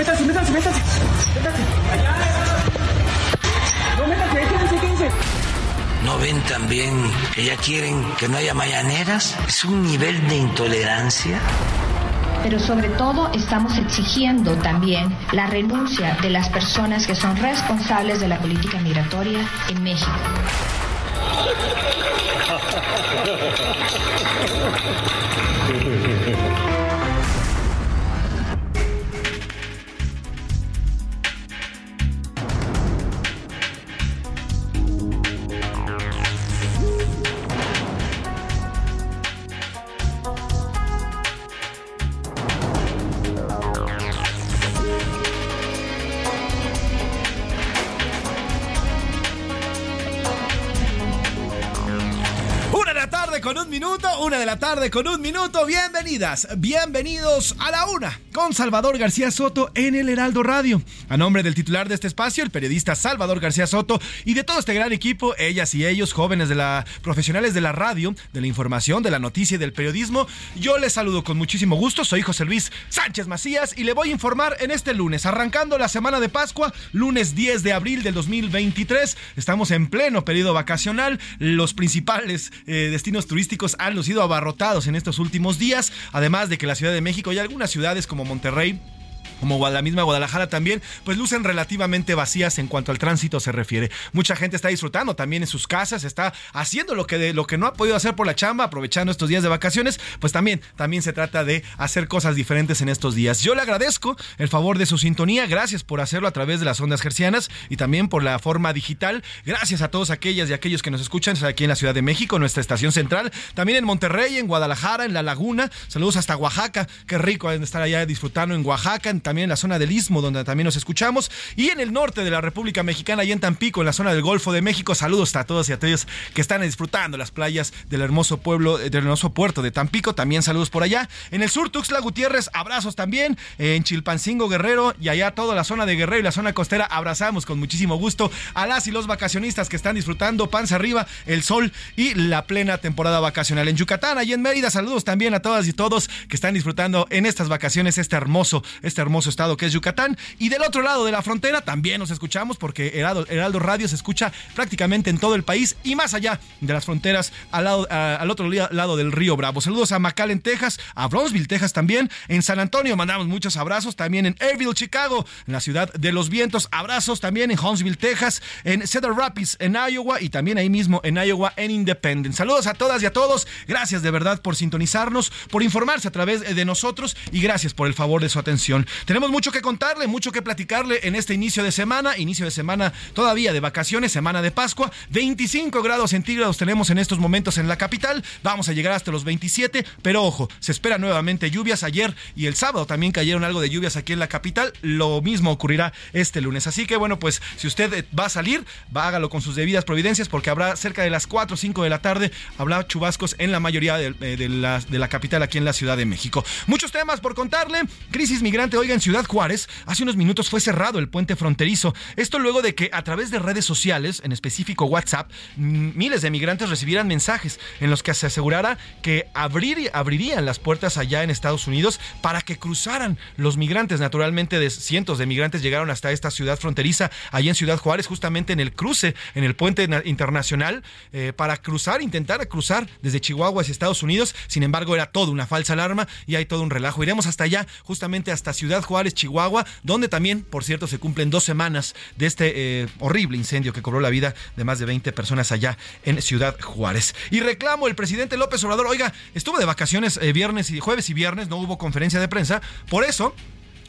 Métanse, métanse, métanse. Métanse. No, métanse, quédense, quédense. ¿No ven también que ya quieren que no haya mañaneras? Es un nivel de intolerancia. Pero sobre todo estamos exigiendo también la renuncia de las personas que son responsables de la política migratoria en México. Con un minuto. Bienvenidas, bienvenidos a la una con Salvador García Soto en el Heraldo Radio. A nombre del titular de este espacio, el periodista Salvador García Soto y de todo este gran equipo, ellas y ellos, jóvenes de la profesionales de la radio, de la información, de la noticia y del periodismo, yo les saludo con muchísimo gusto. Soy José Luis Sánchez Macías y le voy a informar en este lunes, arrancando la semana de Pascua, lunes 10 de abril del 2023. Estamos en pleno periodo vacacional. Los principales eh, destinos turísticos han lucido sido en estos últimos días, además de que la Ciudad de México y algunas ciudades como Monterrey como la misma Guadalajara también, pues lucen relativamente vacías en cuanto al tránsito se refiere. Mucha gente está disfrutando también en sus casas, está haciendo lo que, de, lo que no ha podido hacer por la chamba, aprovechando estos días de vacaciones, pues también, también se trata de hacer cosas diferentes en estos días. Yo le agradezco el favor de su sintonía, gracias por hacerlo a través de las ondas gercianas y también por la forma digital. Gracias a todos aquellas y aquellos que nos escuchan aquí en la Ciudad de México, nuestra estación central, también en Monterrey, en Guadalajara, en La Laguna. Saludos hasta Oaxaca, qué rico estar allá disfrutando en Oaxaca, en también en la zona del Istmo, donde también nos escuchamos, y en el norte de la República Mexicana, y en Tampico, en la zona del Golfo de México. Saludos a todos y a todos que están disfrutando las playas del hermoso pueblo, del hermoso puerto de Tampico. También saludos por allá. En el sur, Tuxtla Gutiérrez, abrazos también. En Chilpancingo, Guerrero, y allá toda la zona de Guerrero y la zona costera, abrazamos con muchísimo gusto a las y los vacacionistas que están disfrutando panza arriba, el sol y la plena temporada vacacional. En Yucatán, y en Mérida, saludos también a todas y todos que están disfrutando en estas vacaciones este hermoso, este hermoso estado que es Yucatán. Y del otro lado de la frontera también nos escuchamos porque Heraldo, Radio se escucha prácticamente en todo el país y más allá de las fronteras al, lado, al otro lado del río Bravo. Saludos a McAllen, Texas, a Brownsville, Texas también. En San Antonio mandamos muchos abrazos. También en Airville, Chicago, en la ciudad de los vientos. Abrazos también en Huntsville, Texas, en Cedar Rapids, en Iowa y también ahí mismo en Iowa, en Independence. Saludos a todas y a todos. Gracias de verdad por sintonizarnos, por informarse a través de nosotros y gracias por el favor de su atención. Tenemos mucho que contarle, mucho que platicarle en este inicio de semana, inicio de semana todavía de vacaciones, semana de Pascua. 25 grados centígrados tenemos en estos momentos en la capital. Vamos a llegar hasta los 27, pero ojo, se espera nuevamente lluvias. Ayer y el sábado también cayeron algo de lluvias aquí en la capital. Lo mismo ocurrirá este lunes. Así que bueno, pues si usted va a salir, va, hágalo con sus debidas providencias porque habrá cerca de las 4 o 5 de la tarde, habrá chubascos en la mayoría de, la, de la capital aquí en la Ciudad de México. Muchos temas por contarle. Crisis migrante, oigan, Ciudad Juárez, hace unos minutos fue cerrado el puente fronterizo. Esto luego de que a través de redes sociales, en específico WhatsApp, miles de migrantes recibieran mensajes en los que se asegurara que abrir, abrirían las puertas allá en Estados Unidos para que cruzaran los migrantes. Naturalmente, cientos de migrantes llegaron hasta esta ciudad fronteriza, allí en Ciudad Juárez, justamente en el cruce, en el puente internacional, eh, para cruzar, intentar cruzar desde Chihuahua hacia Estados Unidos. Sin embargo, era todo una falsa alarma y hay todo un relajo. Iremos hasta allá, justamente hasta Ciudad Juárez, Chihuahua, donde también, por cierto, se cumplen dos semanas de este eh, horrible incendio que cobró la vida de más de 20 personas allá en Ciudad Juárez. Y reclamo el presidente López Obrador, oiga, estuvo de vacaciones eh, viernes y jueves y viernes, no hubo conferencia de prensa, por eso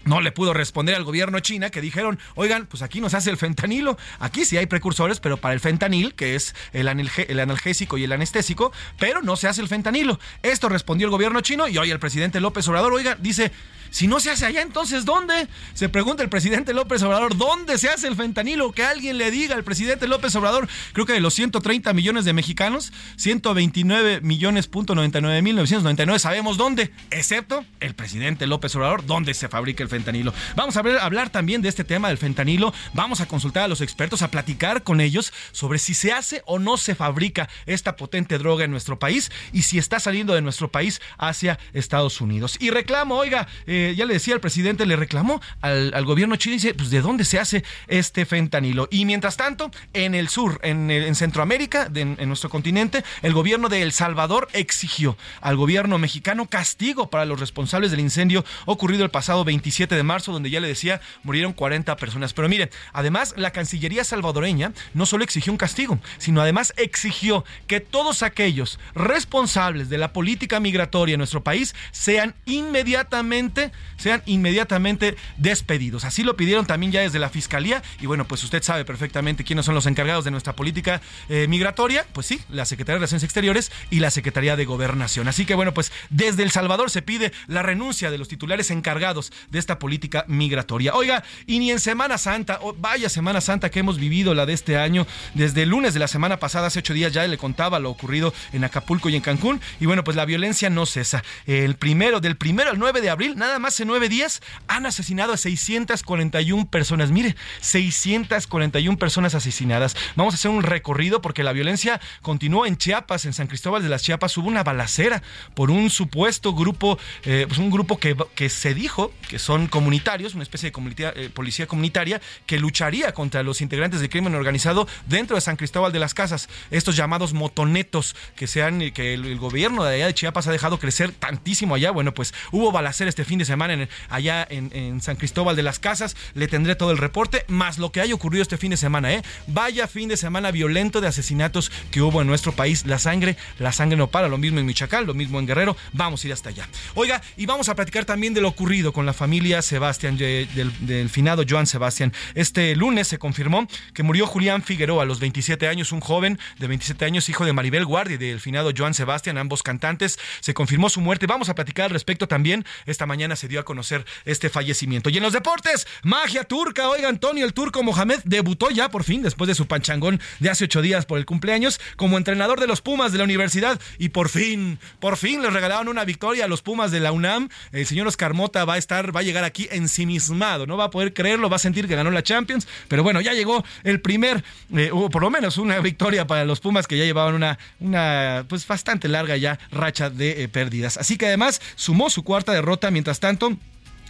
no le pudo responder al gobierno china que dijeron, oigan, pues aquí nos hace el fentanilo, aquí sí hay precursores, pero para el fentanil, que es el, analgésico y el anestésico, pero no se hace el fentanilo. Esto respondió el gobierno chino y hoy el presidente López Obrador, oiga, dice, si no se hace allá, entonces ¿dónde? Se pregunta el presidente López Obrador, ¿dónde se hace el fentanilo? Que alguien le diga al presidente López Obrador, creo que de los 130 millones de mexicanos, 129 millones punto 99 mil 999 sabemos dónde, excepto el presidente López Obrador, dónde se fabrica el fentanilo. Vamos a hablar también de este tema del fentanilo, vamos a consultar a los expertos, a platicar con ellos sobre si se hace o no se fabrica esta potente droga en nuestro país y si está saliendo de nuestro país hacia Estados Unidos. Y reclamo, oiga, eh, ya le decía, el presidente le reclamó al, gobierno chino y dice, pues ¿de dónde se hace este fentanilo? Y mientras tanto, en el sur, en, Centroamérica, en nuestro continente, el gobierno de El Salvador exigió al gobierno mexicano castigo para los responsables del incendio ocurrido el pasado 27 de marzo, donde ya le decía, murieron 40 personas. Pero miren, además, la Cancillería salvadoreña no solo exigió un castigo, sino además exigió que todos aquellos responsables de la política migratoria en nuestro país sean inmediatamente sean inmediatamente despedidos. Así lo pidieron también ya desde la Fiscalía y bueno, pues usted sabe perfectamente quiénes son los encargados de nuestra política eh, migratoria, pues sí, la Secretaría de Relaciones Exteriores y la Secretaría de Gobernación. Así que bueno, pues desde El Salvador se pide la renuncia de los titulares encargados de esta política migratoria. Oiga, y ni en Semana Santa, vaya Semana Santa que hemos vivido la de este año, desde el lunes de la semana pasada, hace ocho días ya le contaba lo ocurrido en Acapulco y en Cancún, y bueno, pues la violencia no cesa. El primero, del primero al 9 de abril, nada más en nueve días han asesinado a 641 personas. Mire, 641 personas asesinadas. Vamos a hacer un recorrido porque la violencia continuó en Chiapas, en San Cristóbal de las Chiapas. Hubo una balacera por un supuesto grupo, eh, pues un grupo que, se dijo que son comunitarios, una especie de eh, policía comunitaria que lucharía contra los integrantes del crimen organizado dentro de San Cristóbal de las Casas. Estos llamados motonetos que, sean, que el, el gobierno de allá de Chiapas ha dejado crecer tantísimo allá. Bueno, pues hubo balacera este fin de semana en, allá en, San Cristóbal de las Casas. Le tendré todo el reporte, más lo que haya ocurrido este fin de semana. ¿eh? Vaya fin de semana violento de asesinatos que hubo en nuestro país. La sangre, la sangre no para. Lo mismo en Michoacán, lo mismo en Guerrero. Vamos a ir hasta allá. Oiga, y vamos a platicar también de lo ocurrido con la familia Sebastián, del, finado Joan Sebastián. Este lunes se confirmó que murió Julián Figueroa a los 27 años, un joven de 27 años, hijo de Maribel Guardia y del finado Joan Sebastián, ambos cantantes. Se confirmó su muerte. Vamos a platicar al respecto también. Esta mañana se dio a conocer este fallecimiento. Y en los deportes, magia turca. Oiga, Antonio el Turco Mohamed debutó ya por fin, después de su panchangón de hace ocho días por el cumpleaños, como entrenador de los Pumas de la universidad. Y por fin, por fin les regalaron una victoria a los Pumas de la UNAM. El señor Oscar Mota va a estar, va a llegar aquí ensimismado. No va a poder creerlo, va a sentir que ganó la Champions. Pero bueno, ya llegó el primer, eh, hubo por lo menos una victoria para los Pumas que ya llevaban una, una pues bastante larga ya racha de eh, pérdidas. Así que además sumó su cuarta derrota. Mientras tanto,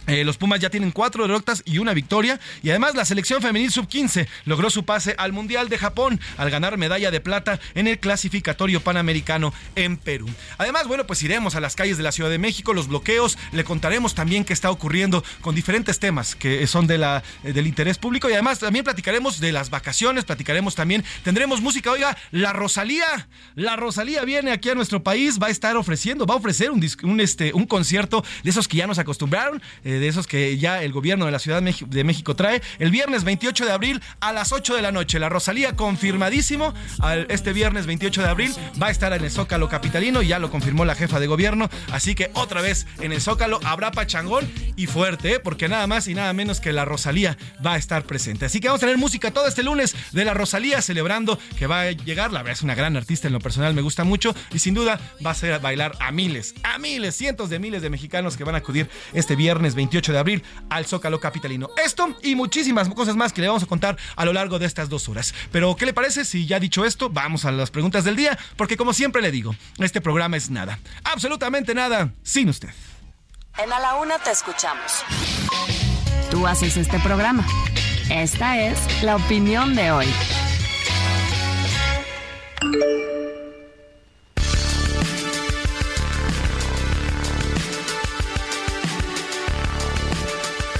eh, los Pumas ya tienen cuatro derrotas y una victoria. Y además la selección femenil sub-15 logró su pase al Mundial de Japón al ganar medalla de plata en el clasificatorio panamericano en Perú. Además, bueno, pues iremos a las calles de la Ciudad de México, los bloqueos, le contaremos también qué está ocurriendo con diferentes temas que son de la, eh, del interés público. Y además también platicaremos de las vacaciones, platicaremos también, tendremos música. Oiga, la Rosalía, la Rosalía viene aquí a nuestro país, va a estar ofreciendo, va a ofrecer un, este, un concierto de esos que ya nos acostumbraron. De esos que ya el gobierno de la Ciudad de México trae. El viernes 28 de abril a las 8 de la noche. La Rosalía confirmadísimo. Este viernes 28 de abril va a estar en el Zócalo Capitalino. Ya lo confirmó la jefa de gobierno. Así que otra vez en el Zócalo habrá pachangón y fuerte, ¿eh? porque nada más y nada menos que la Rosalía va a estar presente. Así que vamos a tener música todo este lunes de la Rosalía celebrando que va a llegar. La verdad es una gran artista en lo personal, me gusta mucho y sin duda va a ser bailar a miles, a miles, cientos de miles de mexicanos que van a acudir este viernes 28 28 de abril al Zócalo Capitalino. Esto y muchísimas cosas más que le vamos a contar a lo largo de estas dos horas. Pero, ¿qué le parece si ya dicho esto, vamos a las preguntas del día? Porque como siempre le digo, este programa es nada, absolutamente nada, sin usted. En A la Una te escuchamos. Tú haces este programa. Esta es la opinión de hoy.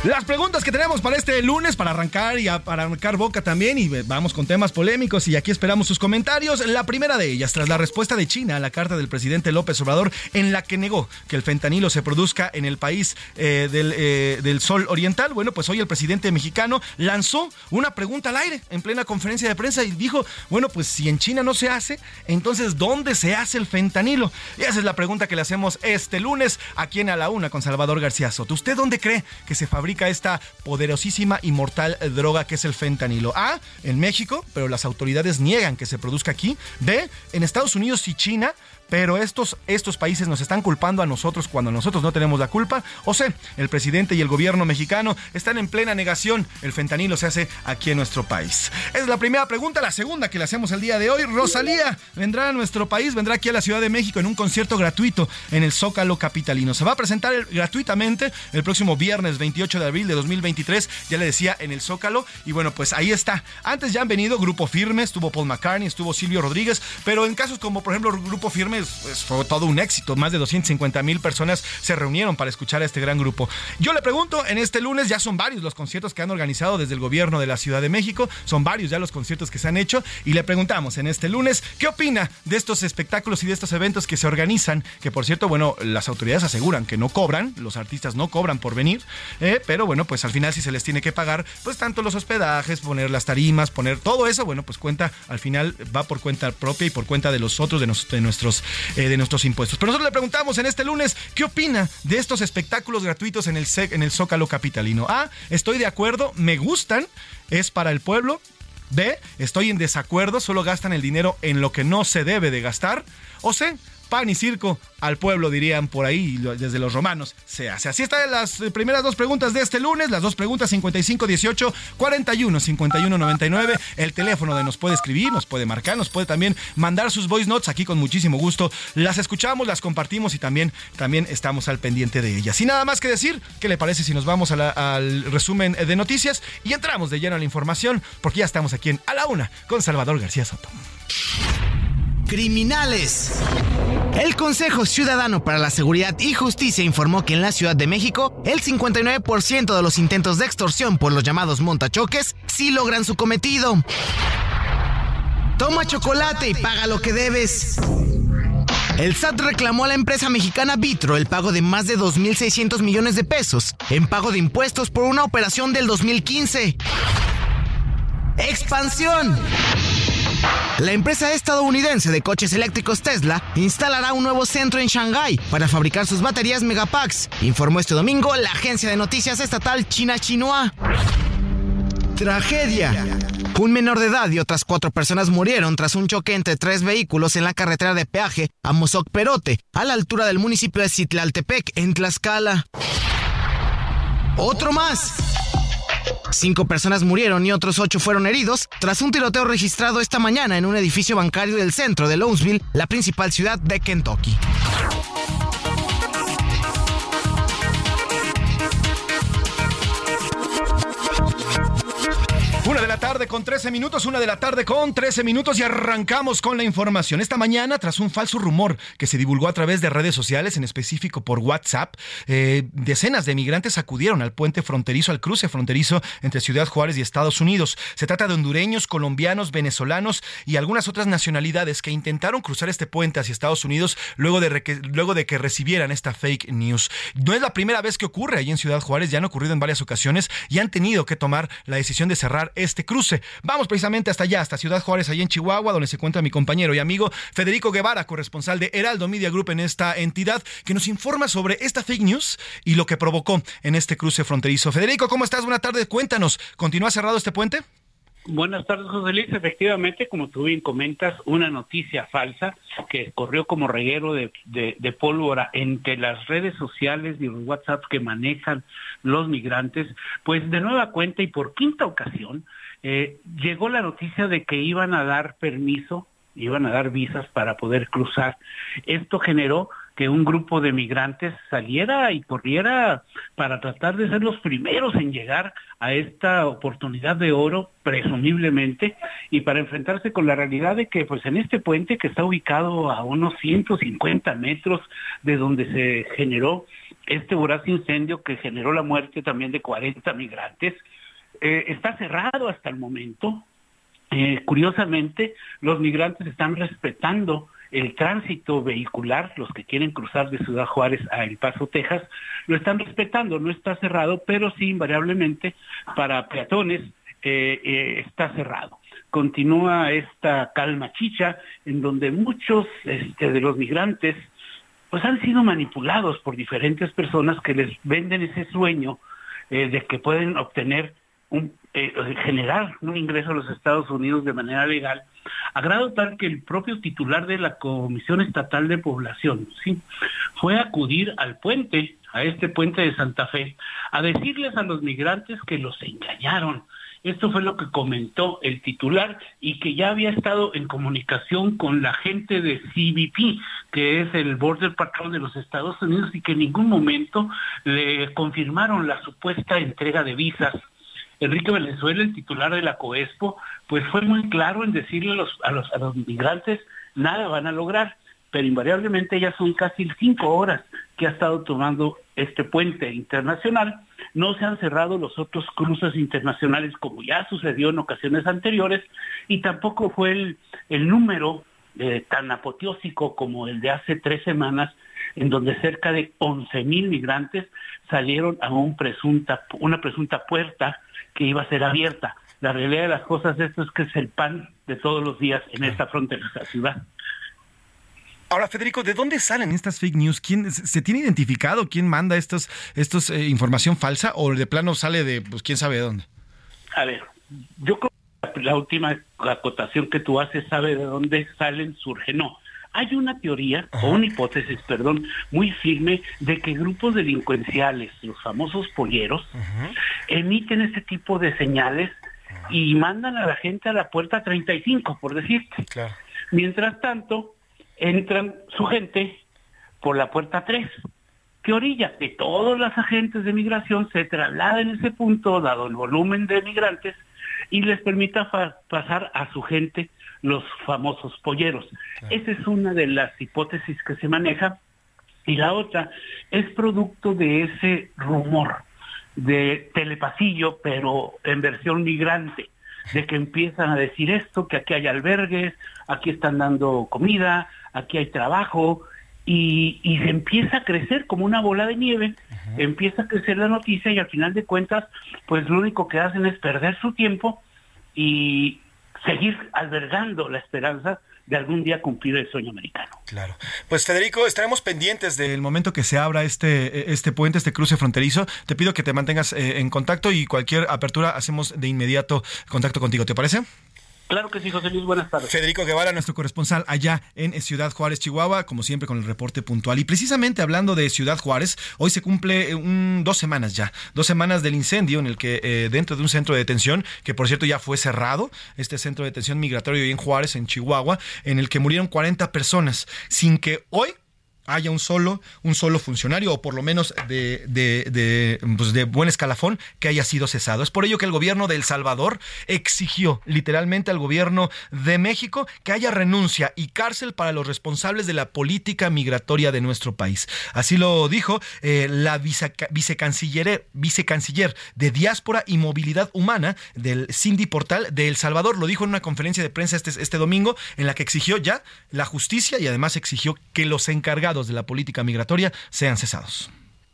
Las preguntas que tenemos para este lunes, para arrancar y para arrancar boca también, y vamos con temas polémicos y aquí esperamos sus comentarios. La primera de ellas, tras la respuesta de China a la carta del presidente López Obrador, en la que negó que el fentanilo se produzca en el país eh, del, eh, del, sol oriental, bueno, pues hoy el presidente mexicano lanzó una pregunta al aire en plena conferencia de prensa y dijo, bueno, pues si en China no se hace, entonces ¿dónde se hace el fentanilo? Y esa es la pregunta que le hacemos este lunes aquí en A la Una con Salvador García Soto. ¿Usted dónde cree que se fabrica esta poderosísima y mortal droga que es el fentanilo. A, en México, pero las autoridades niegan que se produzca aquí. B, en Estados Unidos y China, pero estos, estos países nos están culpando a nosotros cuando nosotros no tenemos la culpa. O sea, el presidente y el gobierno mexicano están en plena negación. El fentanilo se hace aquí en nuestro país. Es la primera pregunta. La segunda que le hacemos el día de hoy. Rosalía vendrá a nuestro país, vendrá aquí a la Ciudad de México en un concierto gratuito en el Zócalo Capitalino. Se va a presentar gratuitamente el próximo viernes 28 de abril de 2023. Ya le decía, en el Zócalo. Y bueno, pues ahí está. Antes ya han venido Grupo Firme, estuvo Paul McCartney, estuvo Silvio Rodríguez, pero en casos como por ejemplo Grupo Firme pues, fue todo un éxito. Más de 250 mil personas se reunieron para escuchar a este gran grupo. Yo le pregunto, en este lunes ya son varios los conciertos que han organizado desde el gobierno de la Ciudad de México. Son varios ya los conciertos que se han hecho. Y le preguntamos en este lunes, ¿qué opina de estos espectáculos y de estos eventos que se organizan? Que por cierto, bueno, las autoridades aseguran que no cobran, los artistas no cobran por venir. Eh, pero bueno, pues al final si se les tiene que pagar, pues tanto los hospedajes, poner las tarimas, poner todo eso, bueno, pues cuenta, al final va por cuenta propia y por cuenta de los otros, de, de nuestros eh, de nuestros impuestos. Pero nosotros le preguntamos en este lunes, ¿qué opina de estos espectáculos gratuitos en el, en el Zócalo Capitalino? A, estoy de acuerdo, me gustan, es para el pueblo. B, estoy en desacuerdo, solo gastan el dinero en lo que no se debe de gastar. O C, pan y circo al pueblo, dirían por ahí, desde los romanos, se hace. Así están las eh, primeras dos preguntas de este lunes, las dos preguntas 55 18 41 51 99, el teléfono de nos puede escribir, nos puede marcar, nos puede también mandar sus voice notes aquí con muchísimo gusto. Las escuchamos, las compartimos y también, también estamos al pendiente de ellas. Sin nada más que decir, ¿qué le parece si nos vamos al resumen de noticias y entramos de lleno a la información? Porque ya estamos aquí en A la Una con Salvador García Soto criminales. El Consejo Ciudadano para la Seguridad y Justicia informó que en la Ciudad de México el 59% de los intentos de extorsión por los llamados montachoques sí logran su cometido. Toma chocolate y paga lo que debes. El SAT reclamó a la empresa mexicana Vitro el pago de más de 2.600 millones de pesos en pago de impuestos por una operación del 2015. Expansión. La empresa estadounidense de coches eléctricos Tesla instalará un nuevo centro en Shanghái para fabricar sus baterías Megapacks, informó este domingo la agencia de noticias estatal China Xinhua. Tragedia. Un menor de edad y otras cuatro personas murieron tras un choque entre tres vehículos en la carretera de peaje a Mozoc Perote, a la altura del municipio de Citlaltepec, en Tlaxcala. Otro más. Cinco personas murieron y otros ocho fueron heridos tras un tiroteo registrado esta mañana en un edificio bancario del centro de Louisville, la principal ciudad de Kentucky. Una de la tarde con 13 minutos, una de la tarde con 13 minutos y arrancamos con la información. Esta mañana, tras un falso rumor que se divulgó a través de redes sociales, en específico por WhatsApp, eh, decenas de migrantes acudieron al puente fronterizo, al cruce fronterizo entre Ciudad Juárez y Estados Unidos. Se trata de hondureños, colombianos, venezolanos y algunas otras nacionalidades que intentaron cruzar este puente hacia Estados Unidos luego de, que, luego de que recibieran esta fake news. No es la primera vez que ocurre ahí en Ciudad Juárez, ya han ocurrido en varias ocasiones y han tenido que tomar la decisión de cerrar este cruce. Vamos precisamente hasta allá, hasta Ciudad Juárez, allá en Chihuahua, donde se encuentra mi compañero y amigo Federico Guevara, corresponsal de Heraldo Media Group en esta entidad, que nos informa sobre esta fake news y lo que provocó en este cruce fronterizo. Federico, ¿cómo estás? Buenas tardes, cuéntanos, ¿continúa cerrado este puente? Buenas tardes, José Luis. Efectivamente, como tú bien comentas, una noticia falsa que corrió como reguero de, de, pólvora entre las redes sociales y los WhatsApp que manejan los migrantes, pues de nueva cuenta y por quinta ocasión eh, llegó la noticia de que iban a dar permiso, iban a dar visas para poder cruzar. Esto generó que un grupo de migrantes saliera y corriera para tratar de ser los primeros en llegar a esta oportunidad de oro, presumiblemente, y para enfrentarse con la realidad de que pues en este puente que está ubicado a unos 150 metros de donde se generó este voraz incendio que generó la muerte también de 40 migrantes, eh, está cerrado hasta el momento. Eh, curiosamente, los migrantes están respetando el tránsito vehicular, los que quieren cruzar de Ciudad Juárez a El Paso, Texas, lo están respetando, no está cerrado, pero sí invariablemente para peatones eh, está cerrado. Continúa esta calma chicha en donde muchos este, de los migrantes pues han sido manipulados por diferentes personas que les venden ese sueño eh, de que pueden obtener un, generar un ingreso a los Estados Unidos de manera legal a grado tal que el propio titular de la Comisión Estatal de Población, sí, fue a acudir al puente, a este puente de Santa Fe, a decirles a los migrantes que los engañaron. Esto fue lo que comentó el titular y que ya había estado en comunicación con la gente de CBP, que es el Border Patrol de los Estados Unidos, y que en ningún momento le confirmaron la supuesta entrega de visas. Enrique Venezuela, el titular de la COESPO, pues fue muy claro en decirle a los, a los, a los migrantes, nada van a lograr, pero invariablemente ya son casi cinco horas que ha estado tomando este puente internacional. No se han cerrado los otros cruces internacionales como ya sucedió en ocasiones anteriores y tampoco fue el, el número eh, tan apoteósico como el de hace tres semanas en donde cerca de 11 mil migrantes salieron a un presunta, una presunta puerta que iba a ser abierta. La realidad de las cosas esto es que es el pan de todos los días en esta fronteriza ciudad. Ahora, Federico, ¿de dónde salen estas fake news? ¿Quién se tiene identificado quién manda estos, estos eh, información falsa o de plano sale de pues quién sabe de dónde? A ver, yo creo que la última acotación que tú haces sabe de dónde salen, surge. No, hay una teoría, o una hipótesis, perdón, muy firme de que grupos delincuenciales, los famosos polleros, emiten ese tipo de señales y mandan a la gente a la puerta 35, por decirte. Mientras tanto, entran su gente por la puerta 3. ¿Qué orilla? Que todos los agentes de migración se trasladen en ese punto, dado el volumen de migrantes, y les permita pasar a su gente los famosos polleros. Esa es una de las hipótesis que se maneja. Y la otra es producto de ese rumor de telepasillo, pero en versión migrante, de que empiezan a decir esto, que aquí hay albergues, aquí están dando comida, aquí hay trabajo, y, y se empieza a crecer como una bola de nieve, empieza a crecer la noticia y al final de cuentas, pues lo único que hacen es perder su tiempo y, seguir albergando la esperanza de algún día cumplir el sueño americano. Claro. Pues Federico, estaremos pendientes del momento que se abra este, este puente, este cruce fronterizo. Te pido que te mantengas eh, en contacto y cualquier apertura hacemos de inmediato contacto contigo. ¿Te parece? Claro que sí, José Luis, buenas tardes. Federico Guevara, nuestro corresponsal allá en Ciudad Juárez, Chihuahua, como siempre con el reporte puntual. Y precisamente hablando de Ciudad Juárez, hoy se cumple eh, un, dos semanas ya, dos semanas del incendio en el que eh, dentro de un centro de detención, que por cierto ya fue cerrado, este centro de detención migratorio en Juárez, en Chihuahua, en el que murieron 40 personas, sin que hoy haya un solo, un solo funcionario, o por lo menos de, de, pues de, buen escalafón, que haya sido cesado. Es por ello que el gobierno de El Salvador exigió literalmente al gobierno de México que haya renuncia y cárcel para los responsables de la política migratoria de nuestro país. Así lo dijo eh, la vicecanciller, vicecanciller de Diáspora y Movilidad Humana del Cindy Portal de El Salvador. Lo dijo en una conferencia de prensa este, este domingo en la que exigió ya la justicia y además exigió que los encargados de la política migratoria sean cesados.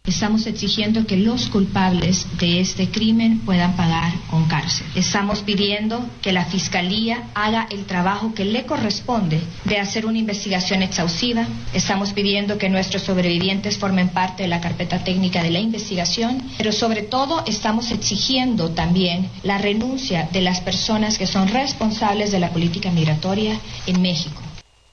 Estamos exigiendo que los culpables de este crimen puedan pagar con cárcel. Estamos pidiendo que la Fiscalía haga el trabajo que le corresponde de hacer una investigación exhaustiva. Estamos pidiendo que nuestros sobrevivientes formen parte de la carpeta técnica de la investigación, pero sobre todo estamos exigiendo también la renuncia de las personas que son responsables de la política migratoria en México.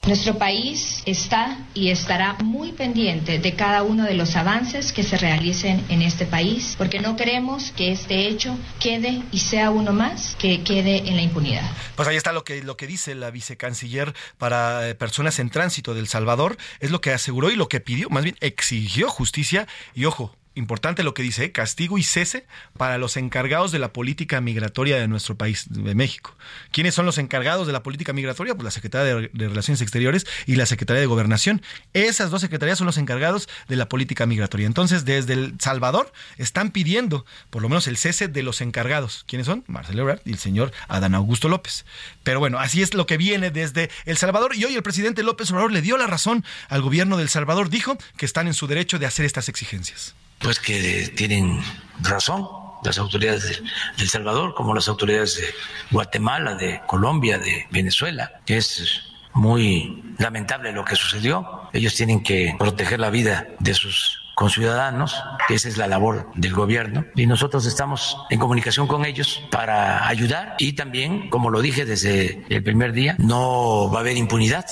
Nuestro país está y estará muy pendiente de cada uno de los avances que se realicen en este país, porque no queremos que este hecho quede y sea uno más que quede en la impunidad. Pues ahí está lo que, lo que dice la vicecanciller para eh, personas en tránsito del Salvador, es lo que aseguró y lo que pidió, más bien exigió justicia y ojo, importante lo que dice, ¿eh? castigo y cese para los encargados de la política migratoria de nuestro país, de México. ¿Quiénes son los encargados de la política migratoria? Pues la Secretaría de, Relaciones Exteriores y la Secretaría de Gobernación. Esas dos secretarías son los encargados de la política migratoria. Entonces, desde El Salvador están pidiendo por lo menos el cese de los encargados. ¿Quiénes son? Marcelo Ebrard y el señor Adán Augusto López. Pero bueno, así es lo que viene desde El Salvador y hoy el presidente López Obrador le dio la razón al gobierno del Salvador. Dijo que están en su derecho de hacer estas exigencias pues que tienen razón las autoridades de, El Salvador, como las autoridades de Guatemala, de Colombia, de Venezuela, es muy lamentable lo que sucedió. Ellos tienen que proteger la vida de sus conciudadanos, esa es la labor del gobierno, y nosotros estamos en comunicación con ellos para ayudar. Y también, como lo dije desde el primer día, no va a haber impunidad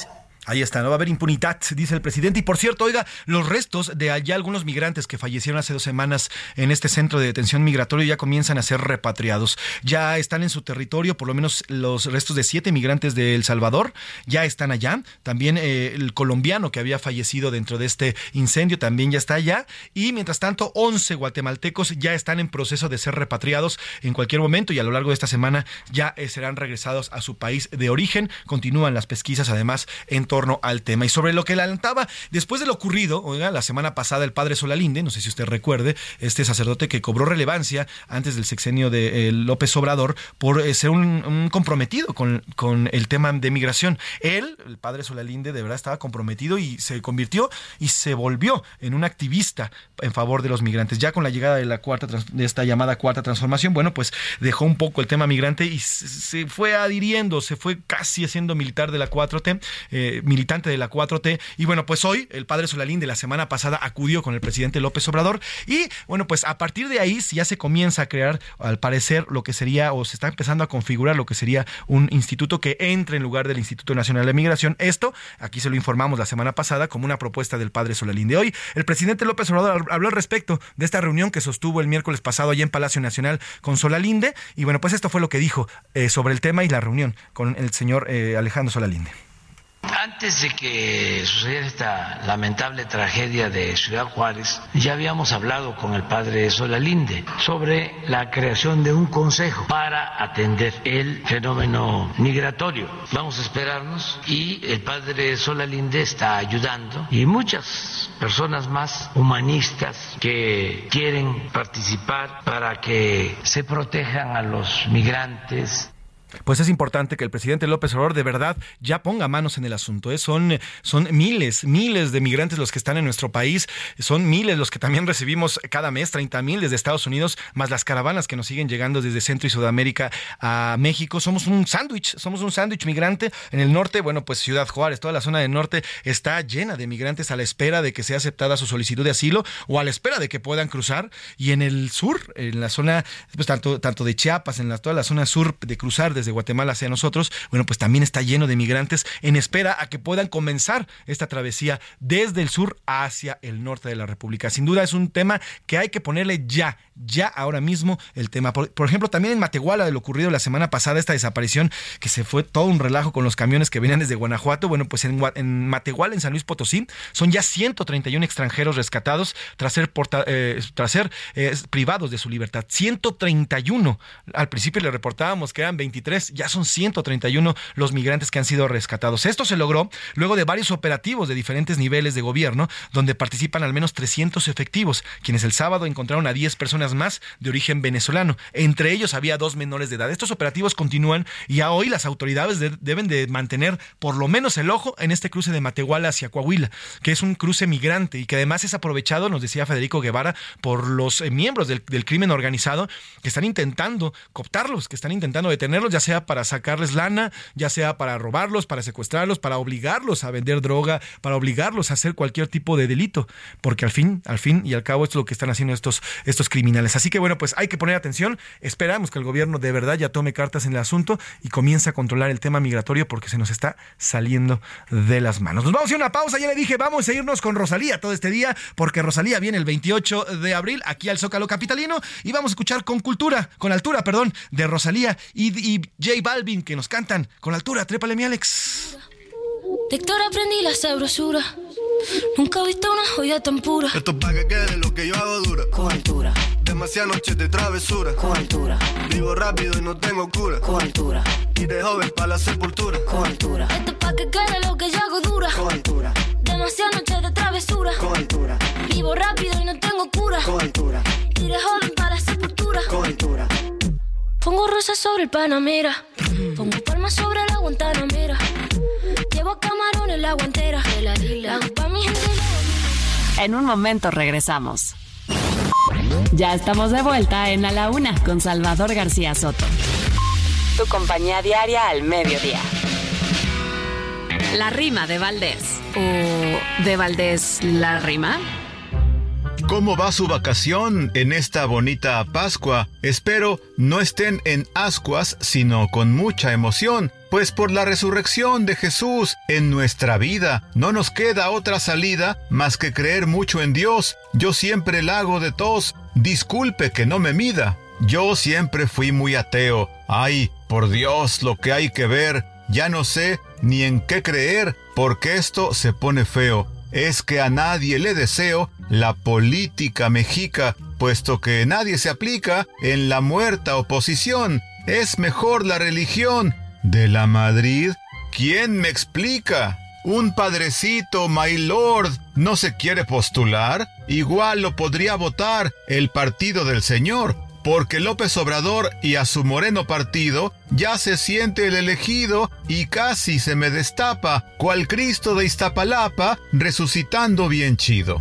Ahí está, no va a haber impunidad, dice el presidente. Y por cierto, oiga, los restos de allá algunos migrantes que fallecieron hace dos semanas en este centro de detención migratorio ya comienzan a ser repatriados. Ya están en su territorio, por lo menos los restos de siete migrantes de El Salvador ya están allá. También eh, el colombiano que había fallecido dentro de este incendio también ya está allá. Y mientras tanto, 11 guatemaltecos ya están en proceso de ser repatriados en cualquier momento y a lo largo de esta semana ya eh, serán regresados a su país de origen. Continúan las pesquisas además en al tema. Y sobre lo que le alentaba, después de lo ocurrido, oiga, la semana pasada el padre Solalinde, no sé si usted recuerde, este sacerdote que cobró relevancia antes del sexenio de eh, López Obrador por eh, ser un, comprometido con, el tema de migración. Él, el padre Solalinde, de verdad estaba comprometido y se convirtió y se volvió en un activista en favor de los migrantes. Ya con la llegada de la cuarta esta llamada cuarta transformación, bueno, pues dejó un poco el tema migrante y se fue adhiriendo, se fue casi haciendo militar de la 4T, eh, militante de la 4T. Y bueno, pues hoy el padre Solalín de la semana pasada acudió con el presidente López Obrador. Y bueno, pues a partir de ahí ya se comienza a crear, al parecer, lo que sería, o se está empezando a configurar lo que sería un instituto que entre en lugar del Instituto Nacional de Migración. Esto, aquí se lo informamos la semana pasada, como una propuesta del padre Solalín de hoy. El presidente López Obrador habló al respecto de esta reunión que sostuvo el miércoles pasado allá en Palacio Nacional con Solalinde. Y bueno, pues esto fue lo que dijo eh, sobre el tema y la reunión con el señor eh, Alejandro Solalinde. Antes de que sucediera esta lamentable tragedia de Ciudad Juárez, ya habíamos hablado con el padre Solalinde sobre la creación de un consejo para atender el fenómeno migratorio. Vamos a esperarnos y el padre Solalinde está ayudando y muchas personas más humanistas que quieren participar para que se protejan a los migrantes pues es importante que el presidente López Obrador de verdad ya ponga manos en el asunto. ¿eh? Son, son miles, miles de migrantes los que están en nuestro país, son miles los que también recibimos cada mes, 30 mil desde Estados Unidos, más las caravanas que nos siguen llegando desde Centro y Sudamérica a México. Somos un sándwich, somos un sándwich migrante. En el norte, bueno, pues Ciudad Juárez, toda la zona del norte está llena de migrantes a la espera de que sea aceptada su solicitud de asilo o a la espera de que puedan cruzar. Y en el sur, en la zona, pues tanto, tanto de Chiapas, en la, toda la zona sur de cruzar desde Guatemala hacia nosotros, bueno, pues también está lleno de migrantes en espera a que puedan comenzar esta travesía desde el sur hacia el norte de la República. Sin duda es un tema que hay que ponerle ya, ya ahora mismo el tema. Por, ejemplo, también en Matehuala de lo ocurrido la semana pasada, esta desaparición que se fue todo un relajo con los camiones que venían desde Guanajuato, bueno, pues en, en Matehuala, en San Luis Potosí, son ya 131 extranjeros rescatados tras ser, eh, tras ser eh, privados de su libertad. 131. Al principio le reportábamos que eran 23 23, ya son 131 los migrantes que han sido rescatados. Esto se logró luego de varios operativos de diferentes niveles de gobierno, donde participan al menos 300 efectivos, quienes el sábado encontraron a 10 personas más de origen venezolano. Entre ellos había dos menores de edad. Estos operativos continúan y a hoy las autoridades deben de mantener por lo menos el ojo en este cruce de Matehuala hacia Coahuila, que es un cruce migrante y que además es aprovechado, nos decía Federico Guevara, por los eh, miembros del, del crimen organizado que están intentando cooptarlos, que están intentando detenerlos, ya sea para sacarles lana, ya sea para robarlos, para secuestrarlos, para obligarlos a vender droga, para obligarlos a hacer cualquier tipo de delito, porque al fin, al fin y al cabo esto es lo que están haciendo estos, estos criminales. Así que bueno, pues hay que poner atención, esperamos que el gobierno de verdad ya tome cartas en el asunto y comience a controlar el tema migratorio porque se nos está saliendo de las manos. Nos vamos a una pausa, ya le dije, vamos a irnos con Rosalía todo este día, porque Rosalía viene el 28 de abril aquí al Zócalo Capitalino y vamos a escuchar con cultura, con altura, perdón, de Rosalía y, y J Balvin que nos cantan con altura. Trépale mi Alex. De Héctor aprendí la sabrosura. Nunca he visto una joya tan pura. Esto es para que quede lo que yo hago dura. Con altura. Demasiadas noches de travesura. Con altura. Vivo rápido y no tengo cura. Con altura. Y de joven para la sepultura. Con altura. Esto es para que quede lo que yo hago dura. Con altura. Demasiadas noches de travesura. Con altura. Vivo rápido y no tengo cura. Con altura. Y de joven para la sepultura. Con altura. Pongo rosas sobre el Panamera. Pongo palmas sobre la Guantanamera. Llevo camarón en la guantera. La hago pa' mi gente. En un momento regresamos. Ya estamos de vuelta en A la Una con Salvador García Soto. Tu compañía diaria al mediodía. La rima de Valdés. ¿O de Valdés la rima? ¿Cómo va su vacación en esta bonita Pascua? Espero no estén en ascuas, sino con mucha emoción, pues por la resurrección de Jesús en nuestra vida no nos queda otra salida más que creer mucho en Dios. Yo siempre la hago de tos, disculpe que no me mida. Yo siempre fui muy ateo. Ay, por Dios, lo que hay que ver. Ya no sé ni en qué creer, porque esto se pone feo es que a nadie le deseo la política mexica, puesto que nadie se aplica en la muerta oposición. Es mejor la religión. De la Madrid, ¿quién me explica? Un padrecito, my lord, no se quiere postular, igual lo podría votar el partido del señor, porque López Obrador y a su moreno partido ya se siente el elegido y casi se me destapa, cual Cristo de Iztapalapa, resucitando bien chido.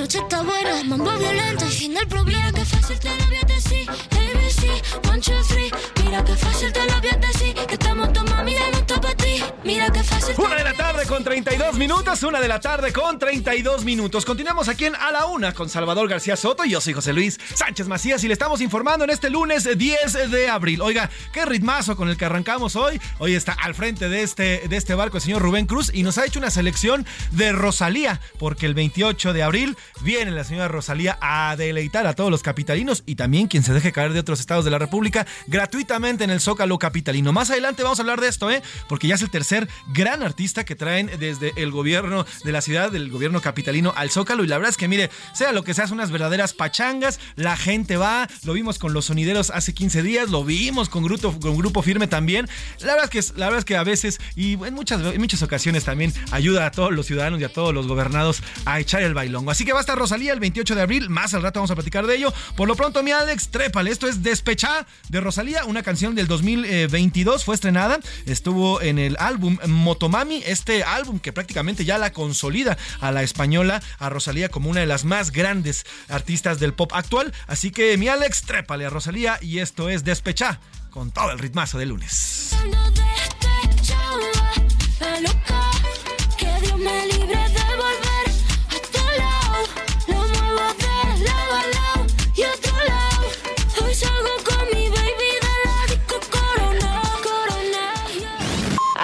Noche está buena. Mambo violento fin del problema. Que fácil te lo voy a decir. ABC, one, two, 32 minutos, una de la tarde con 32 minutos. Continuamos aquí en A la Una con Salvador García Soto y yo soy José Luis Sánchez Macías y le estamos informando en este lunes 10 de abril. Oiga, qué ritmazo con el que arrancamos hoy. Hoy está al frente de este, de este barco el señor Rubén Cruz y nos ha hecho una selección de Rosalía, porque el 28 de abril viene la señora Rosalía a deleitar a todos los capitalinos y también quien se deje caer de otros estados de la República gratuitamente en el Zócalo Capitalino. Más adelante vamos a hablar de esto, ¿eh? Porque ya es el tercer gran artista que traen desde el gobierno de la ciudad, del gobierno capitalino al Zócalo. Y la verdad es que, mire, sea lo que sea, son unas verdaderas pachangas. La gente va, lo vimos con los sonideros hace 15 días, lo vimos con Grupo, con grupo Firme también. La verdad, es que, la verdad es que a veces y en muchas, muchas ocasiones también ayuda a todos los ciudadanos y a todos los gobernados a echar el bailongo. Así que va a estar Rosalía el 28 de abril. Más al rato vamos a platicar de ello. Por lo pronto, mi Alex, trépale. Esto es Despechá de Rosalía, una canción del 2022. Fue estrenada, estuvo en el álbum Motomami, este álbum que prácticamente ya la consolida a la española, a Rosalía, como una de las más grandes artistas del pop actual. Así que mi Alex, trépale a Rosalía y esto es Despechá con todo el ritmazo de lunes.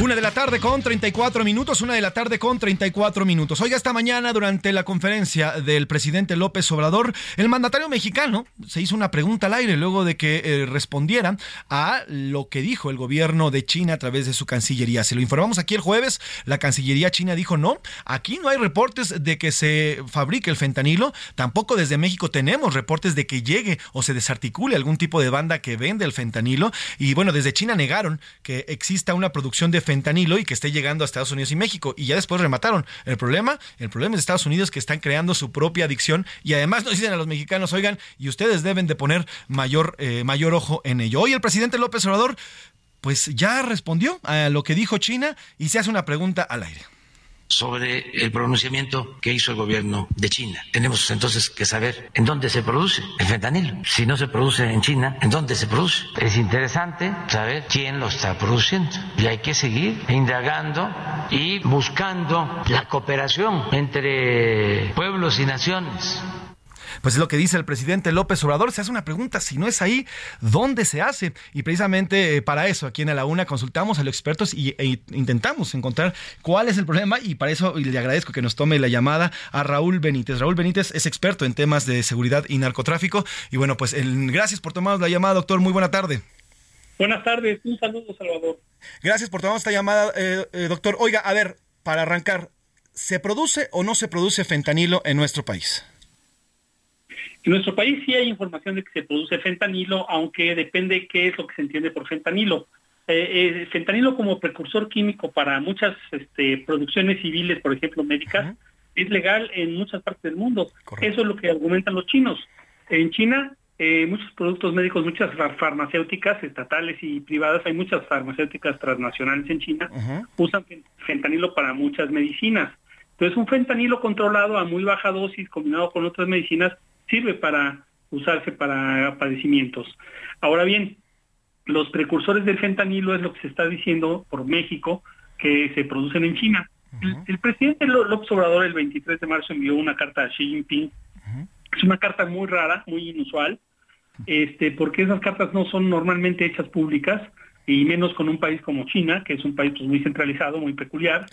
Una de la tarde con 34 minutos, una de la tarde con 34 minutos. Oiga, esta mañana durante la conferencia del presidente López Obrador, el mandatario mexicano se hizo una pregunta al aire luego de que eh, respondiera a lo que dijo el gobierno de China a través de su Cancillería. Se lo informamos aquí el jueves, la Cancillería china dijo no, aquí no hay reportes de que se fabrique el fentanilo, tampoco desde México tenemos reportes de que llegue o se desarticule algún tipo de banda que vende el fentanilo y bueno, desde China negaron que exista una producción de fentanilo y que esté llegando a Estados Unidos y México. Y ya después remataron. El problema, el problema es Estados Unidos que están creando su propia adicción y además nos dicen a los mexicanos, oigan, y ustedes deben de poner mayor, eh, mayor ojo en ello. Hoy el presidente López Obrador pues ya respondió a lo que dijo China y se hace una pregunta al aire sobre el pronunciamiento que hizo el gobierno de China. Tenemos entonces que saber en dónde se produce el fentanilo. Si no se produce en China, ¿en dónde se produce? Es interesante saber quién lo está produciendo. Y hay que seguir indagando y buscando la cooperación entre pueblos y naciones pues es lo que dice el presidente López Obrador. Se hace una pregunta, si no es ahí, ¿dónde se hace? Y precisamente eh, para eso, aquí en la UNA consultamos a los expertos y, e intentamos encontrar cuál es el problema y para eso le agradezco que nos tome la llamada a Raúl Benítez. Raúl Benítez es experto en temas de seguridad y narcotráfico. Y bueno, pues gracias por tomarnos la llamada, doctor. Muy buena tarde. Buenas tardes, un saludo, Salvador. Gracias por tomarnos esta llamada, eh, eh, doctor. Oiga, a ver, para arrancar, ¿se produce o no se produce fentanilo en nuestro país? En nuestro país sí hay información de que se produce fentanilo, aunque depende qué es lo que se entiende por fentanilo. Eh, eh, fentanilo como precursor químico para muchas este, producciones civiles, por ejemplo, médicas, es legal en muchas partes del mundo. Eso es lo que argumentan los chinos. En China, eh, muchos productos médicos, muchas farmacéuticas estatales y privadas, hay muchas farmacéuticas transnacionales en China, usan fentanilo para muchas medicinas. Entonces, un fentanilo controlado a muy baja dosis combinado con otras medicinas sirve para usarse para padecimientos. Ahora bien, los precursores del fentanilo es lo que se está diciendo por México que se producen en China. el, presidente López Obrador el 23 de marzo envió una carta a Xi Jinping. Es una carta muy rara, muy inusual, este, porque esas cartas no son normalmente hechas públicas y menos con un país como China, que es un país pues, muy centralizado, muy peculiar.